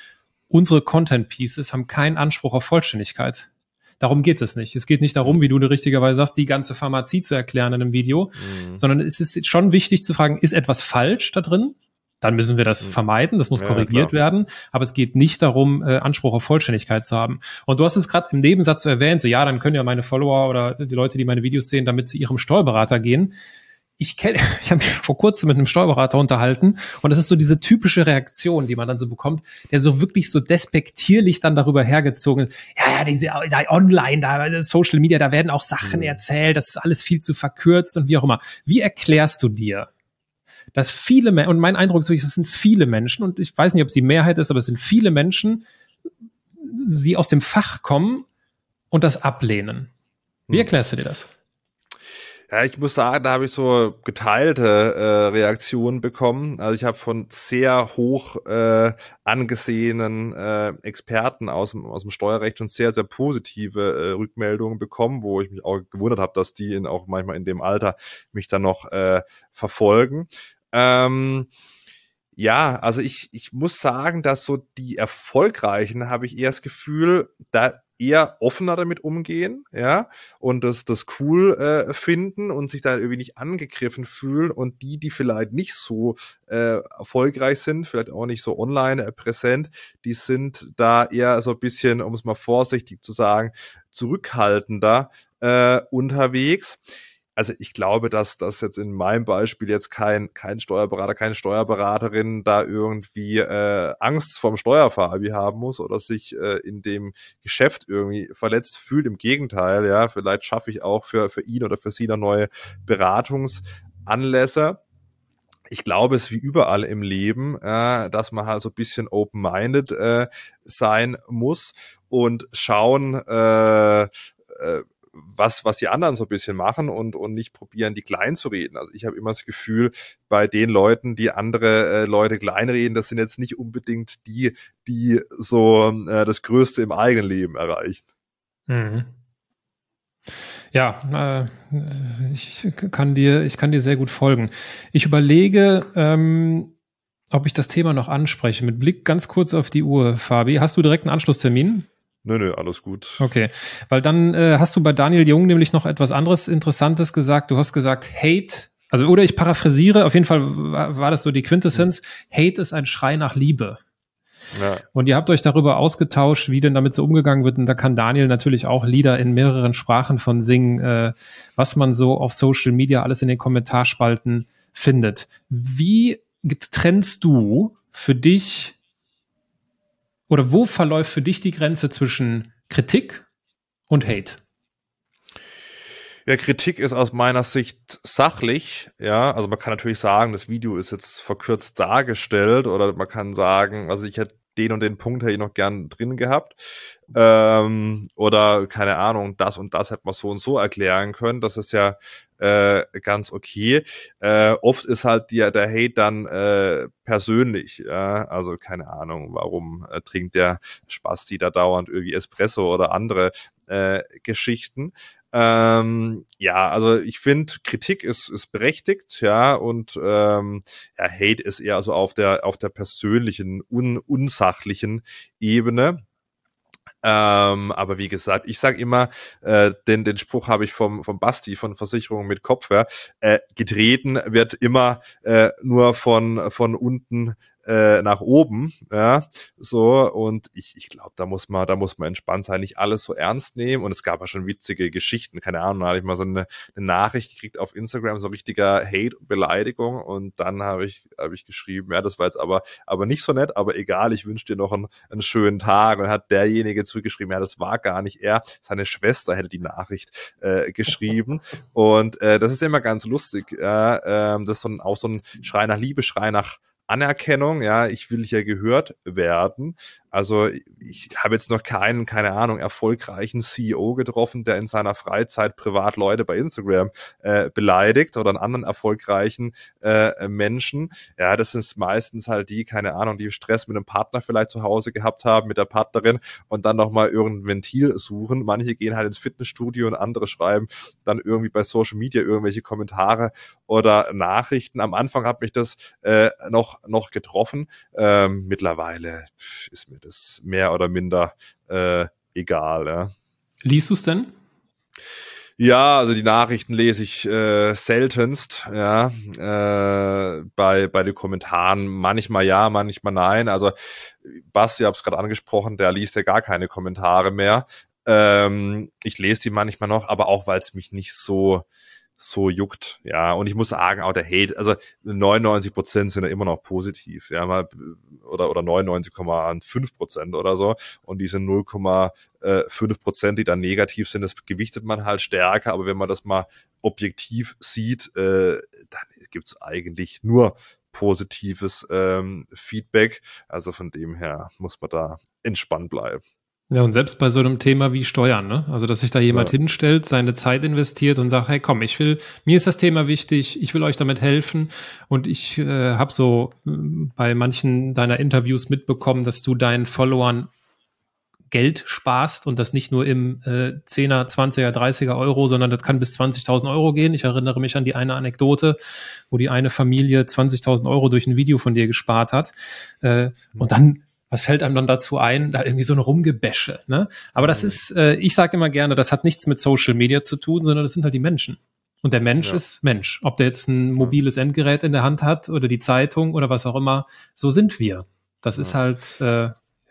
Unsere Content Pieces haben keinen Anspruch auf Vollständigkeit. Darum geht es nicht. Es geht nicht darum, wie du richtigerweise sagst, die ganze Pharmazie zu erklären in einem Video, mhm. sondern es ist schon wichtig zu fragen, ist etwas falsch da drin? Dann müssen wir das mhm. vermeiden, das muss ja, korrigiert klar. werden. Aber es geht nicht darum, äh, Anspruch auf Vollständigkeit zu haben. Und du hast es gerade im Nebensatz erwähnt, so ja, dann können ja meine Follower oder die Leute, die meine Videos sehen, damit zu ihrem Steuerberater gehen ich kenne, ich habe mich vor kurzem mit einem Steuerberater unterhalten und das ist so diese typische Reaktion, die man dann so bekommt, der so wirklich so despektierlich dann darüber hergezogen ist. Ja, ja, diese da online, da Social Media, da werden auch Sachen mhm. erzählt, das ist alles viel zu verkürzt und wie auch immer. Wie erklärst du dir, dass viele Menschen, und mein Eindruck ist, es sind viele Menschen, und ich weiß nicht, ob es die Mehrheit ist, aber es sind viele Menschen, die aus dem Fach kommen und das ablehnen. Wie mhm. erklärst du dir das? Ja, ich muss sagen, da habe ich so geteilte äh, Reaktionen bekommen. Also ich habe von sehr hoch äh, angesehenen äh, Experten aus dem, aus dem Steuerrecht schon sehr, sehr positive äh, Rückmeldungen bekommen, wo ich mich auch gewundert habe, dass die in, auch manchmal in dem Alter mich dann noch äh, verfolgen. Ähm, ja, also ich, ich muss sagen, dass so die Erfolgreichen habe ich eher das Gefühl, da eher offener damit umgehen, ja, und das, das cool äh, finden und sich da irgendwie nicht angegriffen fühlen und die, die vielleicht nicht so äh, erfolgreich sind, vielleicht auch nicht so online äh, präsent, die sind da eher so ein bisschen, um es mal vorsichtig zu sagen, zurückhaltender äh, unterwegs. Also ich glaube, dass das jetzt in meinem Beispiel jetzt kein, kein Steuerberater, keine Steuerberaterin da irgendwie äh, Angst vom Steuerfahrbi haben muss oder sich äh, in dem Geschäft irgendwie verletzt fühlt. Im Gegenteil, ja, vielleicht schaffe ich auch für, für ihn oder für sie eine neue Beratungsanlässe ich glaube, es wie überall im Leben, äh, dass man halt so ein bisschen open-minded äh, sein muss und schauen, äh, äh, was, was die anderen so ein bisschen machen und, und nicht probieren, die klein zu reden. Also ich habe immer das Gefühl, bei den Leuten, die andere äh, Leute kleinreden, das sind jetzt nicht unbedingt die, die so äh, das Größte im eigenen Leben erreichen. Mhm. Ja, äh, ich kann dir, ich kann dir sehr gut folgen. Ich überlege, ähm, ob ich das Thema noch anspreche. Mit Blick ganz kurz auf die Uhr, Fabi. Hast du direkt einen Anschlusstermin? Nö, nö, alles gut. Okay, weil dann äh, hast du bei Daniel Jung nämlich noch etwas anderes Interessantes gesagt. Du hast gesagt, Hate, also oder ich paraphrasiere, auf jeden Fall war, war das so die Quintessenz, Hate ist ein Schrei nach Liebe. Ja. Und ihr habt euch darüber ausgetauscht, wie denn damit so umgegangen wird. Und da kann Daniel natürlich auch Lieder in mehreren Sprachen von singen, äh, was man so auf Social Media alles in den Kommentarspalten findet. Wie trennst du für dich oder wo verläuft für dich die Grenze zwischen Kritik und Hate? Ja, Kritik ist aus meiner Sicht sachlich, ja. Also man kann natürlich sagen, das Video ist jetzt verkürzt dargestellt oder man kann sagen, also ich hätte den und den Punkt hätte ich noch gern drin gehabt. Ähm, oder keine Ahnung, das und das hätte man so und so erklären können. Das ist ja äh, ganz okay. Äh, oft ist halt die, der Hate dann äh, persönlich. Ja? Also keine Ahnung, warum äh, trinkt der Spasti da dauernd irgendwie Espresso oder andere äh, Geschichten. Ähm, ja, also ich finde, Kritik ist, ist berechtigt, ja, und ähm, ja, Hate ist eher so auf der auf der persönlichen, un, unsachlichen Ebene. Ähm, aber wie gesagt, ich sage immer, äh, den, den Spruch habe ich vom, vom Basti von Versicherungen mit Kopfhörer, äh, getreten wird immer äh, nur von, von unten äh, nach oben, ja, so. Und ich, ich glaube, da muss man, da muss man entspannt sein, nicht alles so ernst nehmen. Und es gab ja schon witzige Geschichten, keine Ahnung, da hatte ich mal so eine, eine Nachricht gekriegt auf Instagram, so richtiger Hate und Beleidigung. Und dann habe ich, habe ich geschrieben, ja, das war jetzt aber, aber nicht so nett, aber egal, ich wünsche dir noch einen, einen schönen Tag. Und hat derjenige zurückgeschrieben, ja, das war gar nicht er, seine Schwester hätte die Nachricht äh, geschrieben. Und äh, das ist immer ganz lustig, ja, ähm, das ist so ein, auch so ein Schrei nach Liebe, Schrei nach Anerkennung, ja, ich will hier gehört werden. Also ich habe jetzt noch keinen, keine Ahnung, erfolgreichen CEO getroffen, der in seiner Freizeit privat Leute bei Instagram äh, beleidigt oder einen anderen erfolgreichen äh, Menschen. Ja, das sind meistens halt die, keine Ahnung, die Stress mit einem Partner vielleicht zu Hause gehabt haben, mit der Partnerin und dann nochmal irgendein Ventil suchen. Manche gehen halt ins Fitnessstudio und andere schreiben dann irgendwie bei Social Media irgendwelche Kommentare oder Nachrichten. Am Anfang hat mich das äh, noch, noch getroffen. Ähm, mittlerweile ist mir mir das mehr oder minder äh, egal. Ja. Liest du es denn? Ja, also die Nachrichten lese ich äh, seltenst, ja. Äh, bei, bei den Kommentaren manchmal ja, manchmal nein. Also Basti, ich habe es gerade angesprochen, der liest ja gar keine Kommentare mehr. Ähm, ich lese die manchmal noch, aber auch weil es mich nicht so so juckt. Ja, und ich muss sagen, auch der Hate, also 99 Prozent sind ja immer noch positiv, ja, mal, oder, oder 99,5 Prozent oder so. Und diese 0,5 Prozent, die dann negativ sind, das gewichtet man halt stärker. Aber wenn man das mal objektiv sieht, äh, dann gibt's eigentlich nur positives ähm, Feedback. Also von dem her muss man da entspannt bleiben. Ja, und selbst bei so einem Thema wie Steuern, ne? Also, dass sich da jemand ja. hinstellt, seine Zeit investiert und sagt, hey, komm, ich will, mir ist das Thema wichtig, ich will euch damit helfen. Und ich äh, habe so äh, bei manchen deiner Interviews mitbekommen, dass du deinen Followern Geld sparst und das nicht nur im äh, 10er, 20er, 30er Euro, sondern das kann bis 20.000 Euro gehen. Ich erinnere mich an die eine Anekdote, wo die eine Familie 20.000 Euro durch ein Video von dir gespart hat. Äh, und dann was fällt einem dann dazu ein? Da irgendwie so ein Rumgebäsche. Ne? Aber das mhm. ist, äh, ich sage immer gerne, das hat nichts mit Social Media zu tun, sondern das sind halt die Menschen. Und der Mensch ja. ist Mensch. Ob der jetzt ein mobiles Endgerät in der Hand hat oder die Zeitung oder was auch immer, so sind wir. Das ja. ist halt. Äh,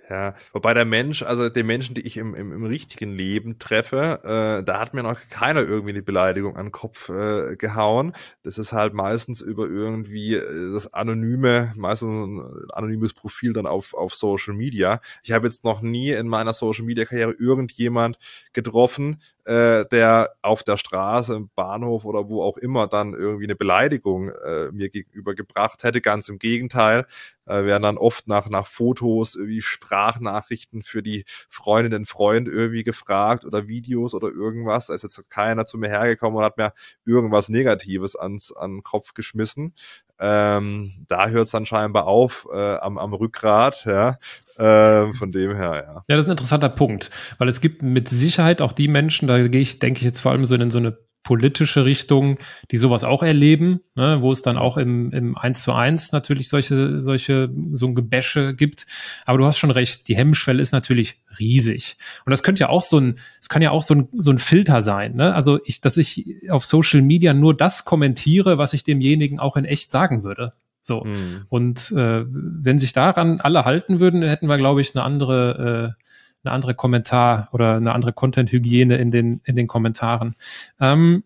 Ja, wobei der Mensch, also die Menschen, die ich im, im, im richtigen Leben treffe, äh, da hat mir noch keiner irgendwie eine Beleidigung an den Kopf äh, gehauen. Das ist halt meistens über irgendwie äh, das anonyme, meistens ein anonymes Profil dann auf, auf Social Media. Ich habe jetzt noch nie in meiner Social Media Karriere irgendjemand getroffen, äh, der auf der Straße, im Bahnhof oder wo auch immer dann irgendwie eine Beleidigung äh, mir gegenüber gebracht hätte. Ganz im Gegenteil, äh, werden dann oft nach, nach Fotos, irgendwie Sprachnachrichten für die Freundin, den Freund irgendwie gefragt oder Videos oder irgendwas. Da ist jetzt keiner zu mir hergekommen und hat mir irgendwas Negatives ans, an den Kopf geschmissen. Ähm, da hört es dann scheinbar auf äh, am, am Rückgrat, ja. Ähm, von dem her, ja. Ja, das ist ein interessanter Punkt, weil es gibt mit Sicherheit auch die Menschen, da gehe ich, denke ich jetzt vor allem so in so eine politische Richtung, die sowas auch erleben, ne, wo es dann auch im, im 1 zu 1 natürlich solche, solche, so ein Gebäsche gibt. Aber du hast schon recht, die Hemmschwelle ist natürlich riesig. Und das könnte ja auch so ein, es kann ja auch so ein, so ein Filter sein, ne? Also ich, dass ich auf Social Media nur das kommentiere, was ich demjenigen auch in echt sagen würde. So. Mhm. Und äh, wenn sich daran alle halten würden, dann hätten wir, glaube ich, eine andere, äh, eine andere Kommentar oder eine andere Content-Hygiene in den, in den Kommentaren. Ähm,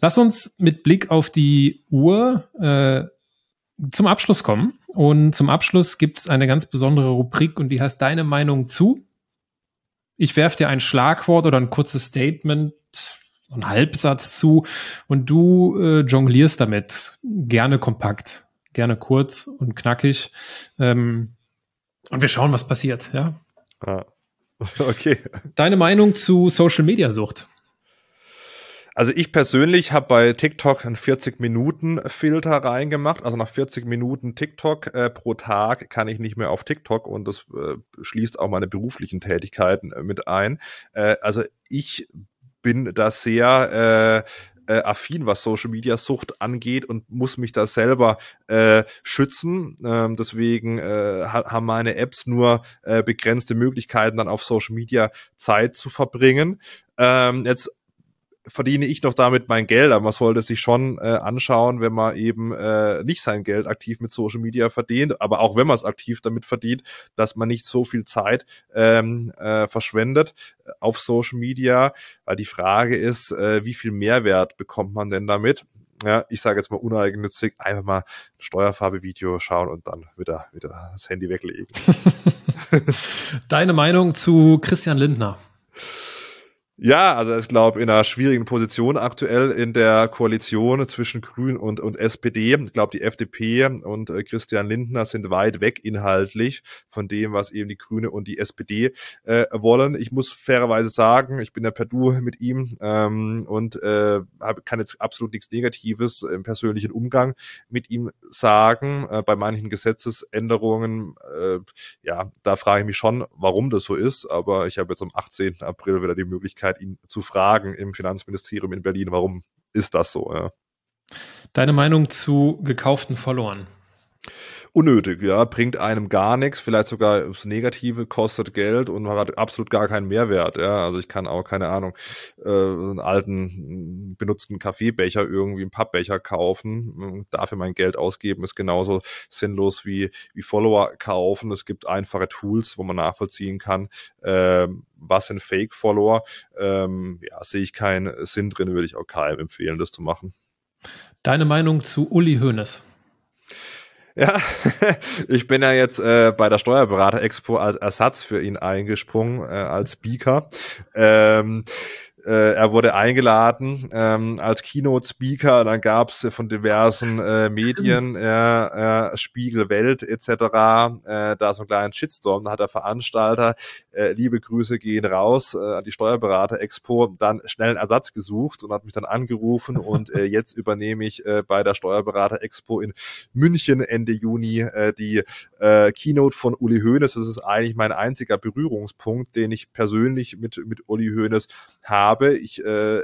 lass uns mit Blick auf die Uhr äh, zum Abschluss kommen. Und zum Abschluss gibt es eine ganz besondere Rubrik und die heißt Deine Meinung zu. Ich werfe dir ein Schlagwort oder ein kurzes Statement, einen Halbsatz zu und du äh, jonglierst damit. Gerne kompakt gerne kurz und knackig. Ähm, und wir schauen, was passiert, ja. Ah, okay. Deine Meinung zu Social Media Sucht? Also ich persönlich habe bei TikTok einen 40-Minuten-Filter reingemacht. Also nach 40 Minuten TikTok äh, pro Tag kann ich nicht mehr auf TikTok und das äh, schließt auch meine beruflichen Tätigkeiten äh, mit ein. Äh, also ich bin da sehr äh, affin, was Social Media Sucht angeht und muss mich da selber äh, schützen. Ähm, deswegen äh, haben meine Apps nur äh, begrenzte Möglichkeiten, dann auf Social Media Zeit zu verbringen. Ähm, jetzt verdiene ich noch damit mein Geld, aber man sollte sich schon äh, anschauen, wenn man eben äh, nicht sein Geld aktiv mit Social Media verdient, aber auch wenn man es aktiv damit verdient, dass man nicht so viel Zeit ähm, äh, verschwendet auf Social Media, weil die Frage ist, äh, wie viel Mehrwert bekommt man denn damit? Ja, ich sage jetzt mal uneigennützig, einfach mal Steuerfarbe-Video schauen und dann wieder, wieder das Handy weglegen. Deine Meinung zu Christian Lindner? Ja, also ich glaube, in einer schwierigen Position aktuell in der Koalition zwischen Grün und, und SPD. Ich glaube, die FDP und äh, Christian Lindner sind weit weg inhaltlich von dem, was eben die Grüne und die SPD äh, wollen. Ich muss fairerweise sagen, ich bin ja per Du mit ihm ähm, und äh, hab, kann jetzt absolut nichts Negatives im persönlichen Umgang mit ihm sagen. Äh, bei manchen Gesetzesänderungen, äh, ja, da frage ich mich schon, warum das so ist. Aber ich habe jetzt am 18. April wieder die Möglichkeit, Möglichkeit, ihn zu fragen im Finanzministerium in Berlin, warum ist das so? Ja. Deine Meinung zu gekauften Followern? Unnötig, ja, bringt einem gar nichts, vielleicht sogar das Negative, kostet Geld und hat absolut gar keinen Mehrwert, ja, also ich kann auch, keine Ahnung, äh, einen alten, benutzten Kaffeebecher irgendwie, einen Pappbecher kaufen, dafür mein Geld ausgeben, ist genauso sinnlos wie, wie Follower kaufen, es gibt einfache Tools, wo man nachvollziehen kann, äh, was sind Fake-Follower, ähm, ja, sehe ich keinen Sinn drin, würde ich auch keinem empfehlen, das zu machen. Deine Meinung zu Uli Hoeneß? Ja, ich bin ja jetzt äh, bei der Steuerberater Expo als Ersatz für ihn eingesprungen, äh, als Speaker. Ähm, äh, er wurde eingeladen ähm, als Keynote-Speaker. Dann gab es von diversen äh, Medien, äh, äh, Spiegel Welt etc. Äh, da so einen kleinen Shitstorm. Da hat der Veranstalter, äh, liebe Grüße gehen raus äh, an die Steuerberater Expo, dann schnell einen Ersatz gesucht und hat mich dann angerufen und äh, jetzt übernehme ich äh, bei der Steuerberater Expo in München Ende Juni äh, die äh, Keynote von Uli Hoeneß. Das ist eigentlich mein einziger Berührungspunkt, den ich persönlich mit mit Uli Hoeneß habe habe. Ich äh,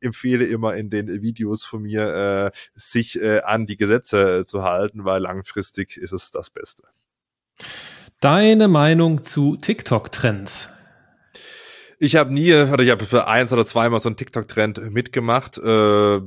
empfehle immer in den Videos von mir, äh, sich äh, an die Gesetze zu halten, weil langfristig ist es das Beste. Deine Meinung zu TikTok-Trends? Ich habe nie, oder ich habe für eins oder zweimal so einen TikTok-Trend mitgemacht. Äh,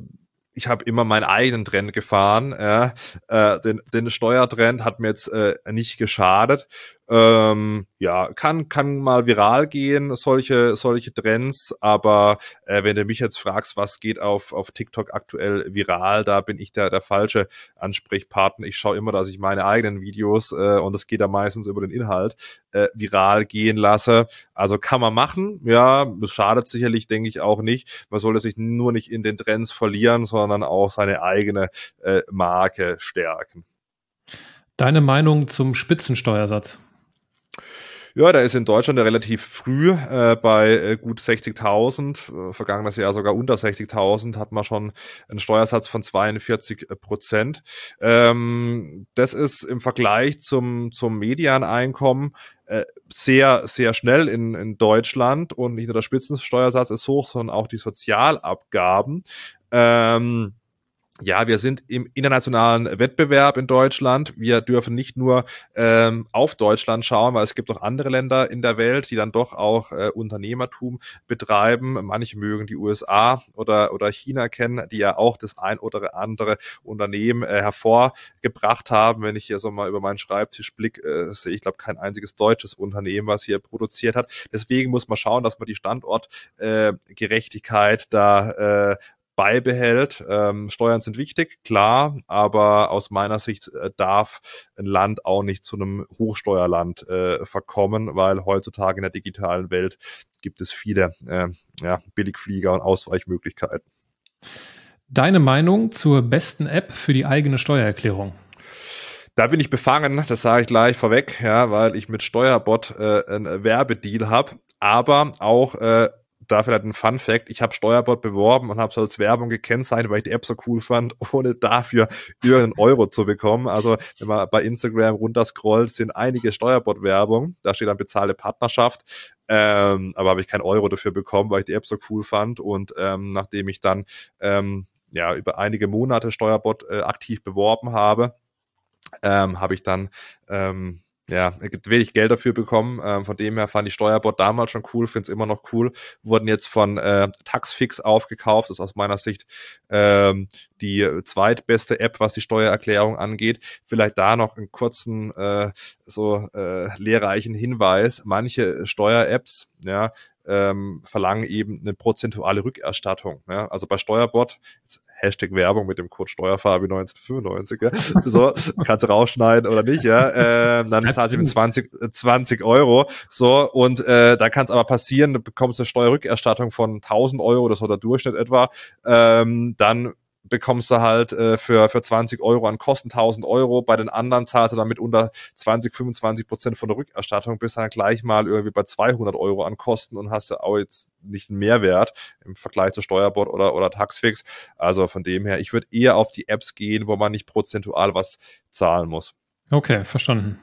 ich habe immer meinen eigenen Trend gefahren. Ja. Äh, den, den Steuertrend hat mir jetzt äh, nicht geschadet. Ähm, ja, kann, kann mal viral gehen, solche, solche Trends, aber äh, wenn du mich jetzt fragst, was geht auf, auf TikTok aktuell viral, da bin ich der, der falsche Ansprechpartner. Ich schaue immer, dass ich meine eigenen Videos, äh, und das geht da meistens über den Inhalt, äh, viral gehen lasse. Also kann man machen, ja, das schadet sicherlich, denke ich, auch nicht. Man sollte sich nur nicht in den Trends verlieren, sondern auch seine eigene äh, Marke stärken. Deine Meinung zum Spitzensteuersatz? Ja, der ist in Deutschland ja relativ früh äh, bei äh, gut 60.000. Äh, vergangenes Jahr sogar unter 60.000 hat man schon einen Steuersatz von 42 Prozent. Ähm, das ist im Vergleich zum, zum Medianeinkommen äh, sehr, sehr schnell in, in Deutschland und nicht nur der Spitzensteuersatz ist hoch, sondern auch die Sozialabgaben. Ähm, ja, wir sind im internationalen Wettbewerb in Deutschland. Wir dürfen nicht nur ähm, auf Deutschland schauen, weil es gibt auch andere Länder in der Welt, die dann doch auch äh, Unternehmertum betreiben. Manche mögen die USA oder, oder China kennen, die ja auch das ein oder andere Unternehmen äh, hervorgebracht haben. Wenn ich hier so mal über meinen Schreibtisch blicke, äh, sehe ich, glaube kein einziges deutsches Unternehmen, was hier produziert hat. Deswegen muss man schauen, dass man die Standortgerechtigkeit äh, da äh, beibehält. Ähm, Steuern sind wichtig, klar, aber aus meiner Sicht äh, darf ein Land auch nicht zu einem Hochsteuerland äh, verkommen, weil heutzutage in der digitalen Welt gibt es viele äh, ja, Billigflieger und Ausweichmöglichkeiten. Deine Meinung zur besten App für die eigene Steuererklärung? Da bin ich befangen, das sage ich gleich vorweg, ja, weil ich mit Steuerbot äh, einen Werbedeal habe, aber auch äh, da vielleicht ein Fun Fact, ich habe Steuerbot beworben und habe es als Werbung gekennzeichnet, weil ich die App so cool fand, ohne dafür irgendeinen Euro zu bekommen. Also wenn man bei Instagram runterscrollt, sind einige Steuerbot-Werbung, da steht dann bezahlte Partnerschaft, ähm, aber habe ich keinen Euro dafür bekommen, weil ich die App so cool fand. Und ähm, nachdem ich dann ähm, ja über einige Monate Steuerbot äh, aktiv beworben habe, ähm, habe ich dann ähm, ja, wenig Geld dafür bekommen. Ähm, von dem her fand ich Steuerbot damals schon cool, finde es immer noch cool. Wurden jetzt von äh, Taxfix aufgekauft. Das ist aus meiner Sicht ähm, die zweitbeste App, was die Steuererklärung angeht. Vielleicht da noch einen kurzen, äh, so äh, lehrreichen Hinweis. Manche Steuer-Apps, ja, ähm, verlangen eben eine prozentuale Rückerstattung. Ja? Also bei Steuerbot, jetzt Hashtag Werbung mit dem Code Steuerfabi 1995. Ja. So, kannst du rausschneiden oder nicht, ja. Ähm, dann zahlst du eben 20, 20 Euro. So, und äh, da kann es aber passieren, du bekommst eine Steuerrückerstattung von 1000 Euro, das war der Durchschnitt etwa. Ähm, dann bekommst du halt äh, für, für 20 Euro an Kosten 1000 Euro. Bei den anderen zahlst du dann mit unter 20, 25 Prozent von der Rückerstattung, bist dann gleich mal irgendwie bei 200 Euro an Kosten und hast ja auch jetzt nicht einen Mehrwert im Vergleich zu Steuerbord oder, oder Taxfix. Also von dem her, ich würde eher auf die Apps gehen, wo man nicht prozentual was zahlen muss. Okay, verstanden.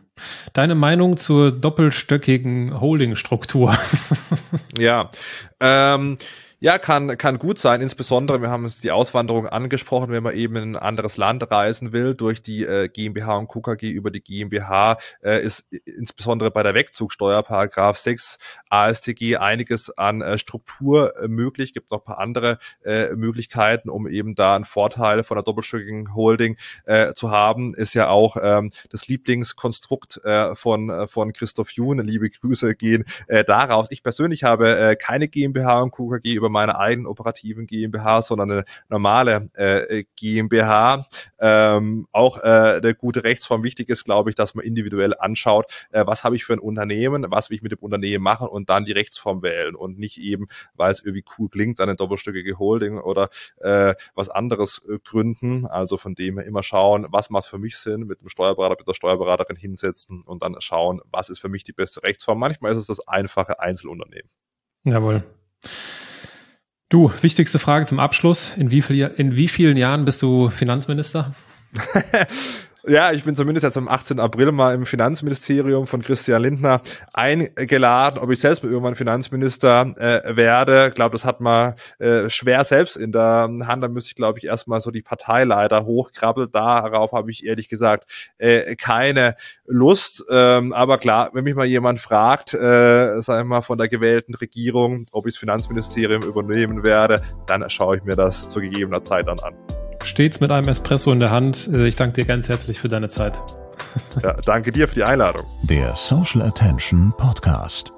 Deine Meinung zur doppelstöckigen Holdingstruktur? ja, ähm, ja, kann, kann gut sein. Insbesondere, wir haben uns die Auswanderung angesprochen, wenn man eben in ein anderes Land reisen will, durch die äh, GmbH und KKG über die GmbH, äh, ist insbesondere bei der Wegzugsteuer, Paragraph 6 ASTG, einiges an äh, Struktur äh, möglich. Gibt noch ein paar andere äh, Möglichkeiten, um eben da einen Vorteil von der doppelstückigen Holding äh, zu haben. Ist ja auch ähm, das Lieblingskonstrukt äh, von, äh, von Christoph Jun. Liebe Grüße gehen äh, daraus. Ich persönlich habe äh, keine GmbH und KKG über meine eigenen operativen GmbH, sondern eine normale äh, GmbH. Ähm, auch äh, eine gute Rechtsform wichtig ist, glaube ich, dass man individuell anschaut, äh, was habe ich für ein Unternehmen, was will ich mit dem Unternehmen machen und dann die Rechtsform wählen und nicht eben, weil es irgendwie cool klingt, eine doppelstöckige Holding oder äh, was anderes äh, gründen. Also von dem her immer schauen, was macht für mich Sinn, mit dem Steuerberater, mit der Steuerberaterin hinsetzen und dann schauen, was ist für mich die beste Rechtsform. Manchmal ist es das einfache Einzelunternehmen. Jawohl. Du, wichtigste Frage zum Abschluss. In wie, viel, in wie vielen Jahren bist du Finanzminister? Ja, ich bin zumindest jetzt am 18. April mal im Finanzministerium von Christian Lindner eingeladen, ob ich selbst irgendwann Finanzminister äh, werde. Ich glaube, das hat man äh, schwer selbst in der Hand. Da müsste ich, glaube ich, erstmal so die Parteileiter hochkrabbeln. Darauf habe ich ehrlich gesagt äh, keine Lust. Ähm, aber klar, wenn mich mal jemand fragt, äh, sagen wir mal von der gewählten Regierung, ob ich das Finanzministerium übernehmen werde, dann schaue ich mir das zu gegebener Zeit dann an stets mit einem Espresso in der Hand. Äh, ich danke dir ganz herzlich für deine Zeit. Ja, danke dir für die Einladung. Der Social Attention Podcast.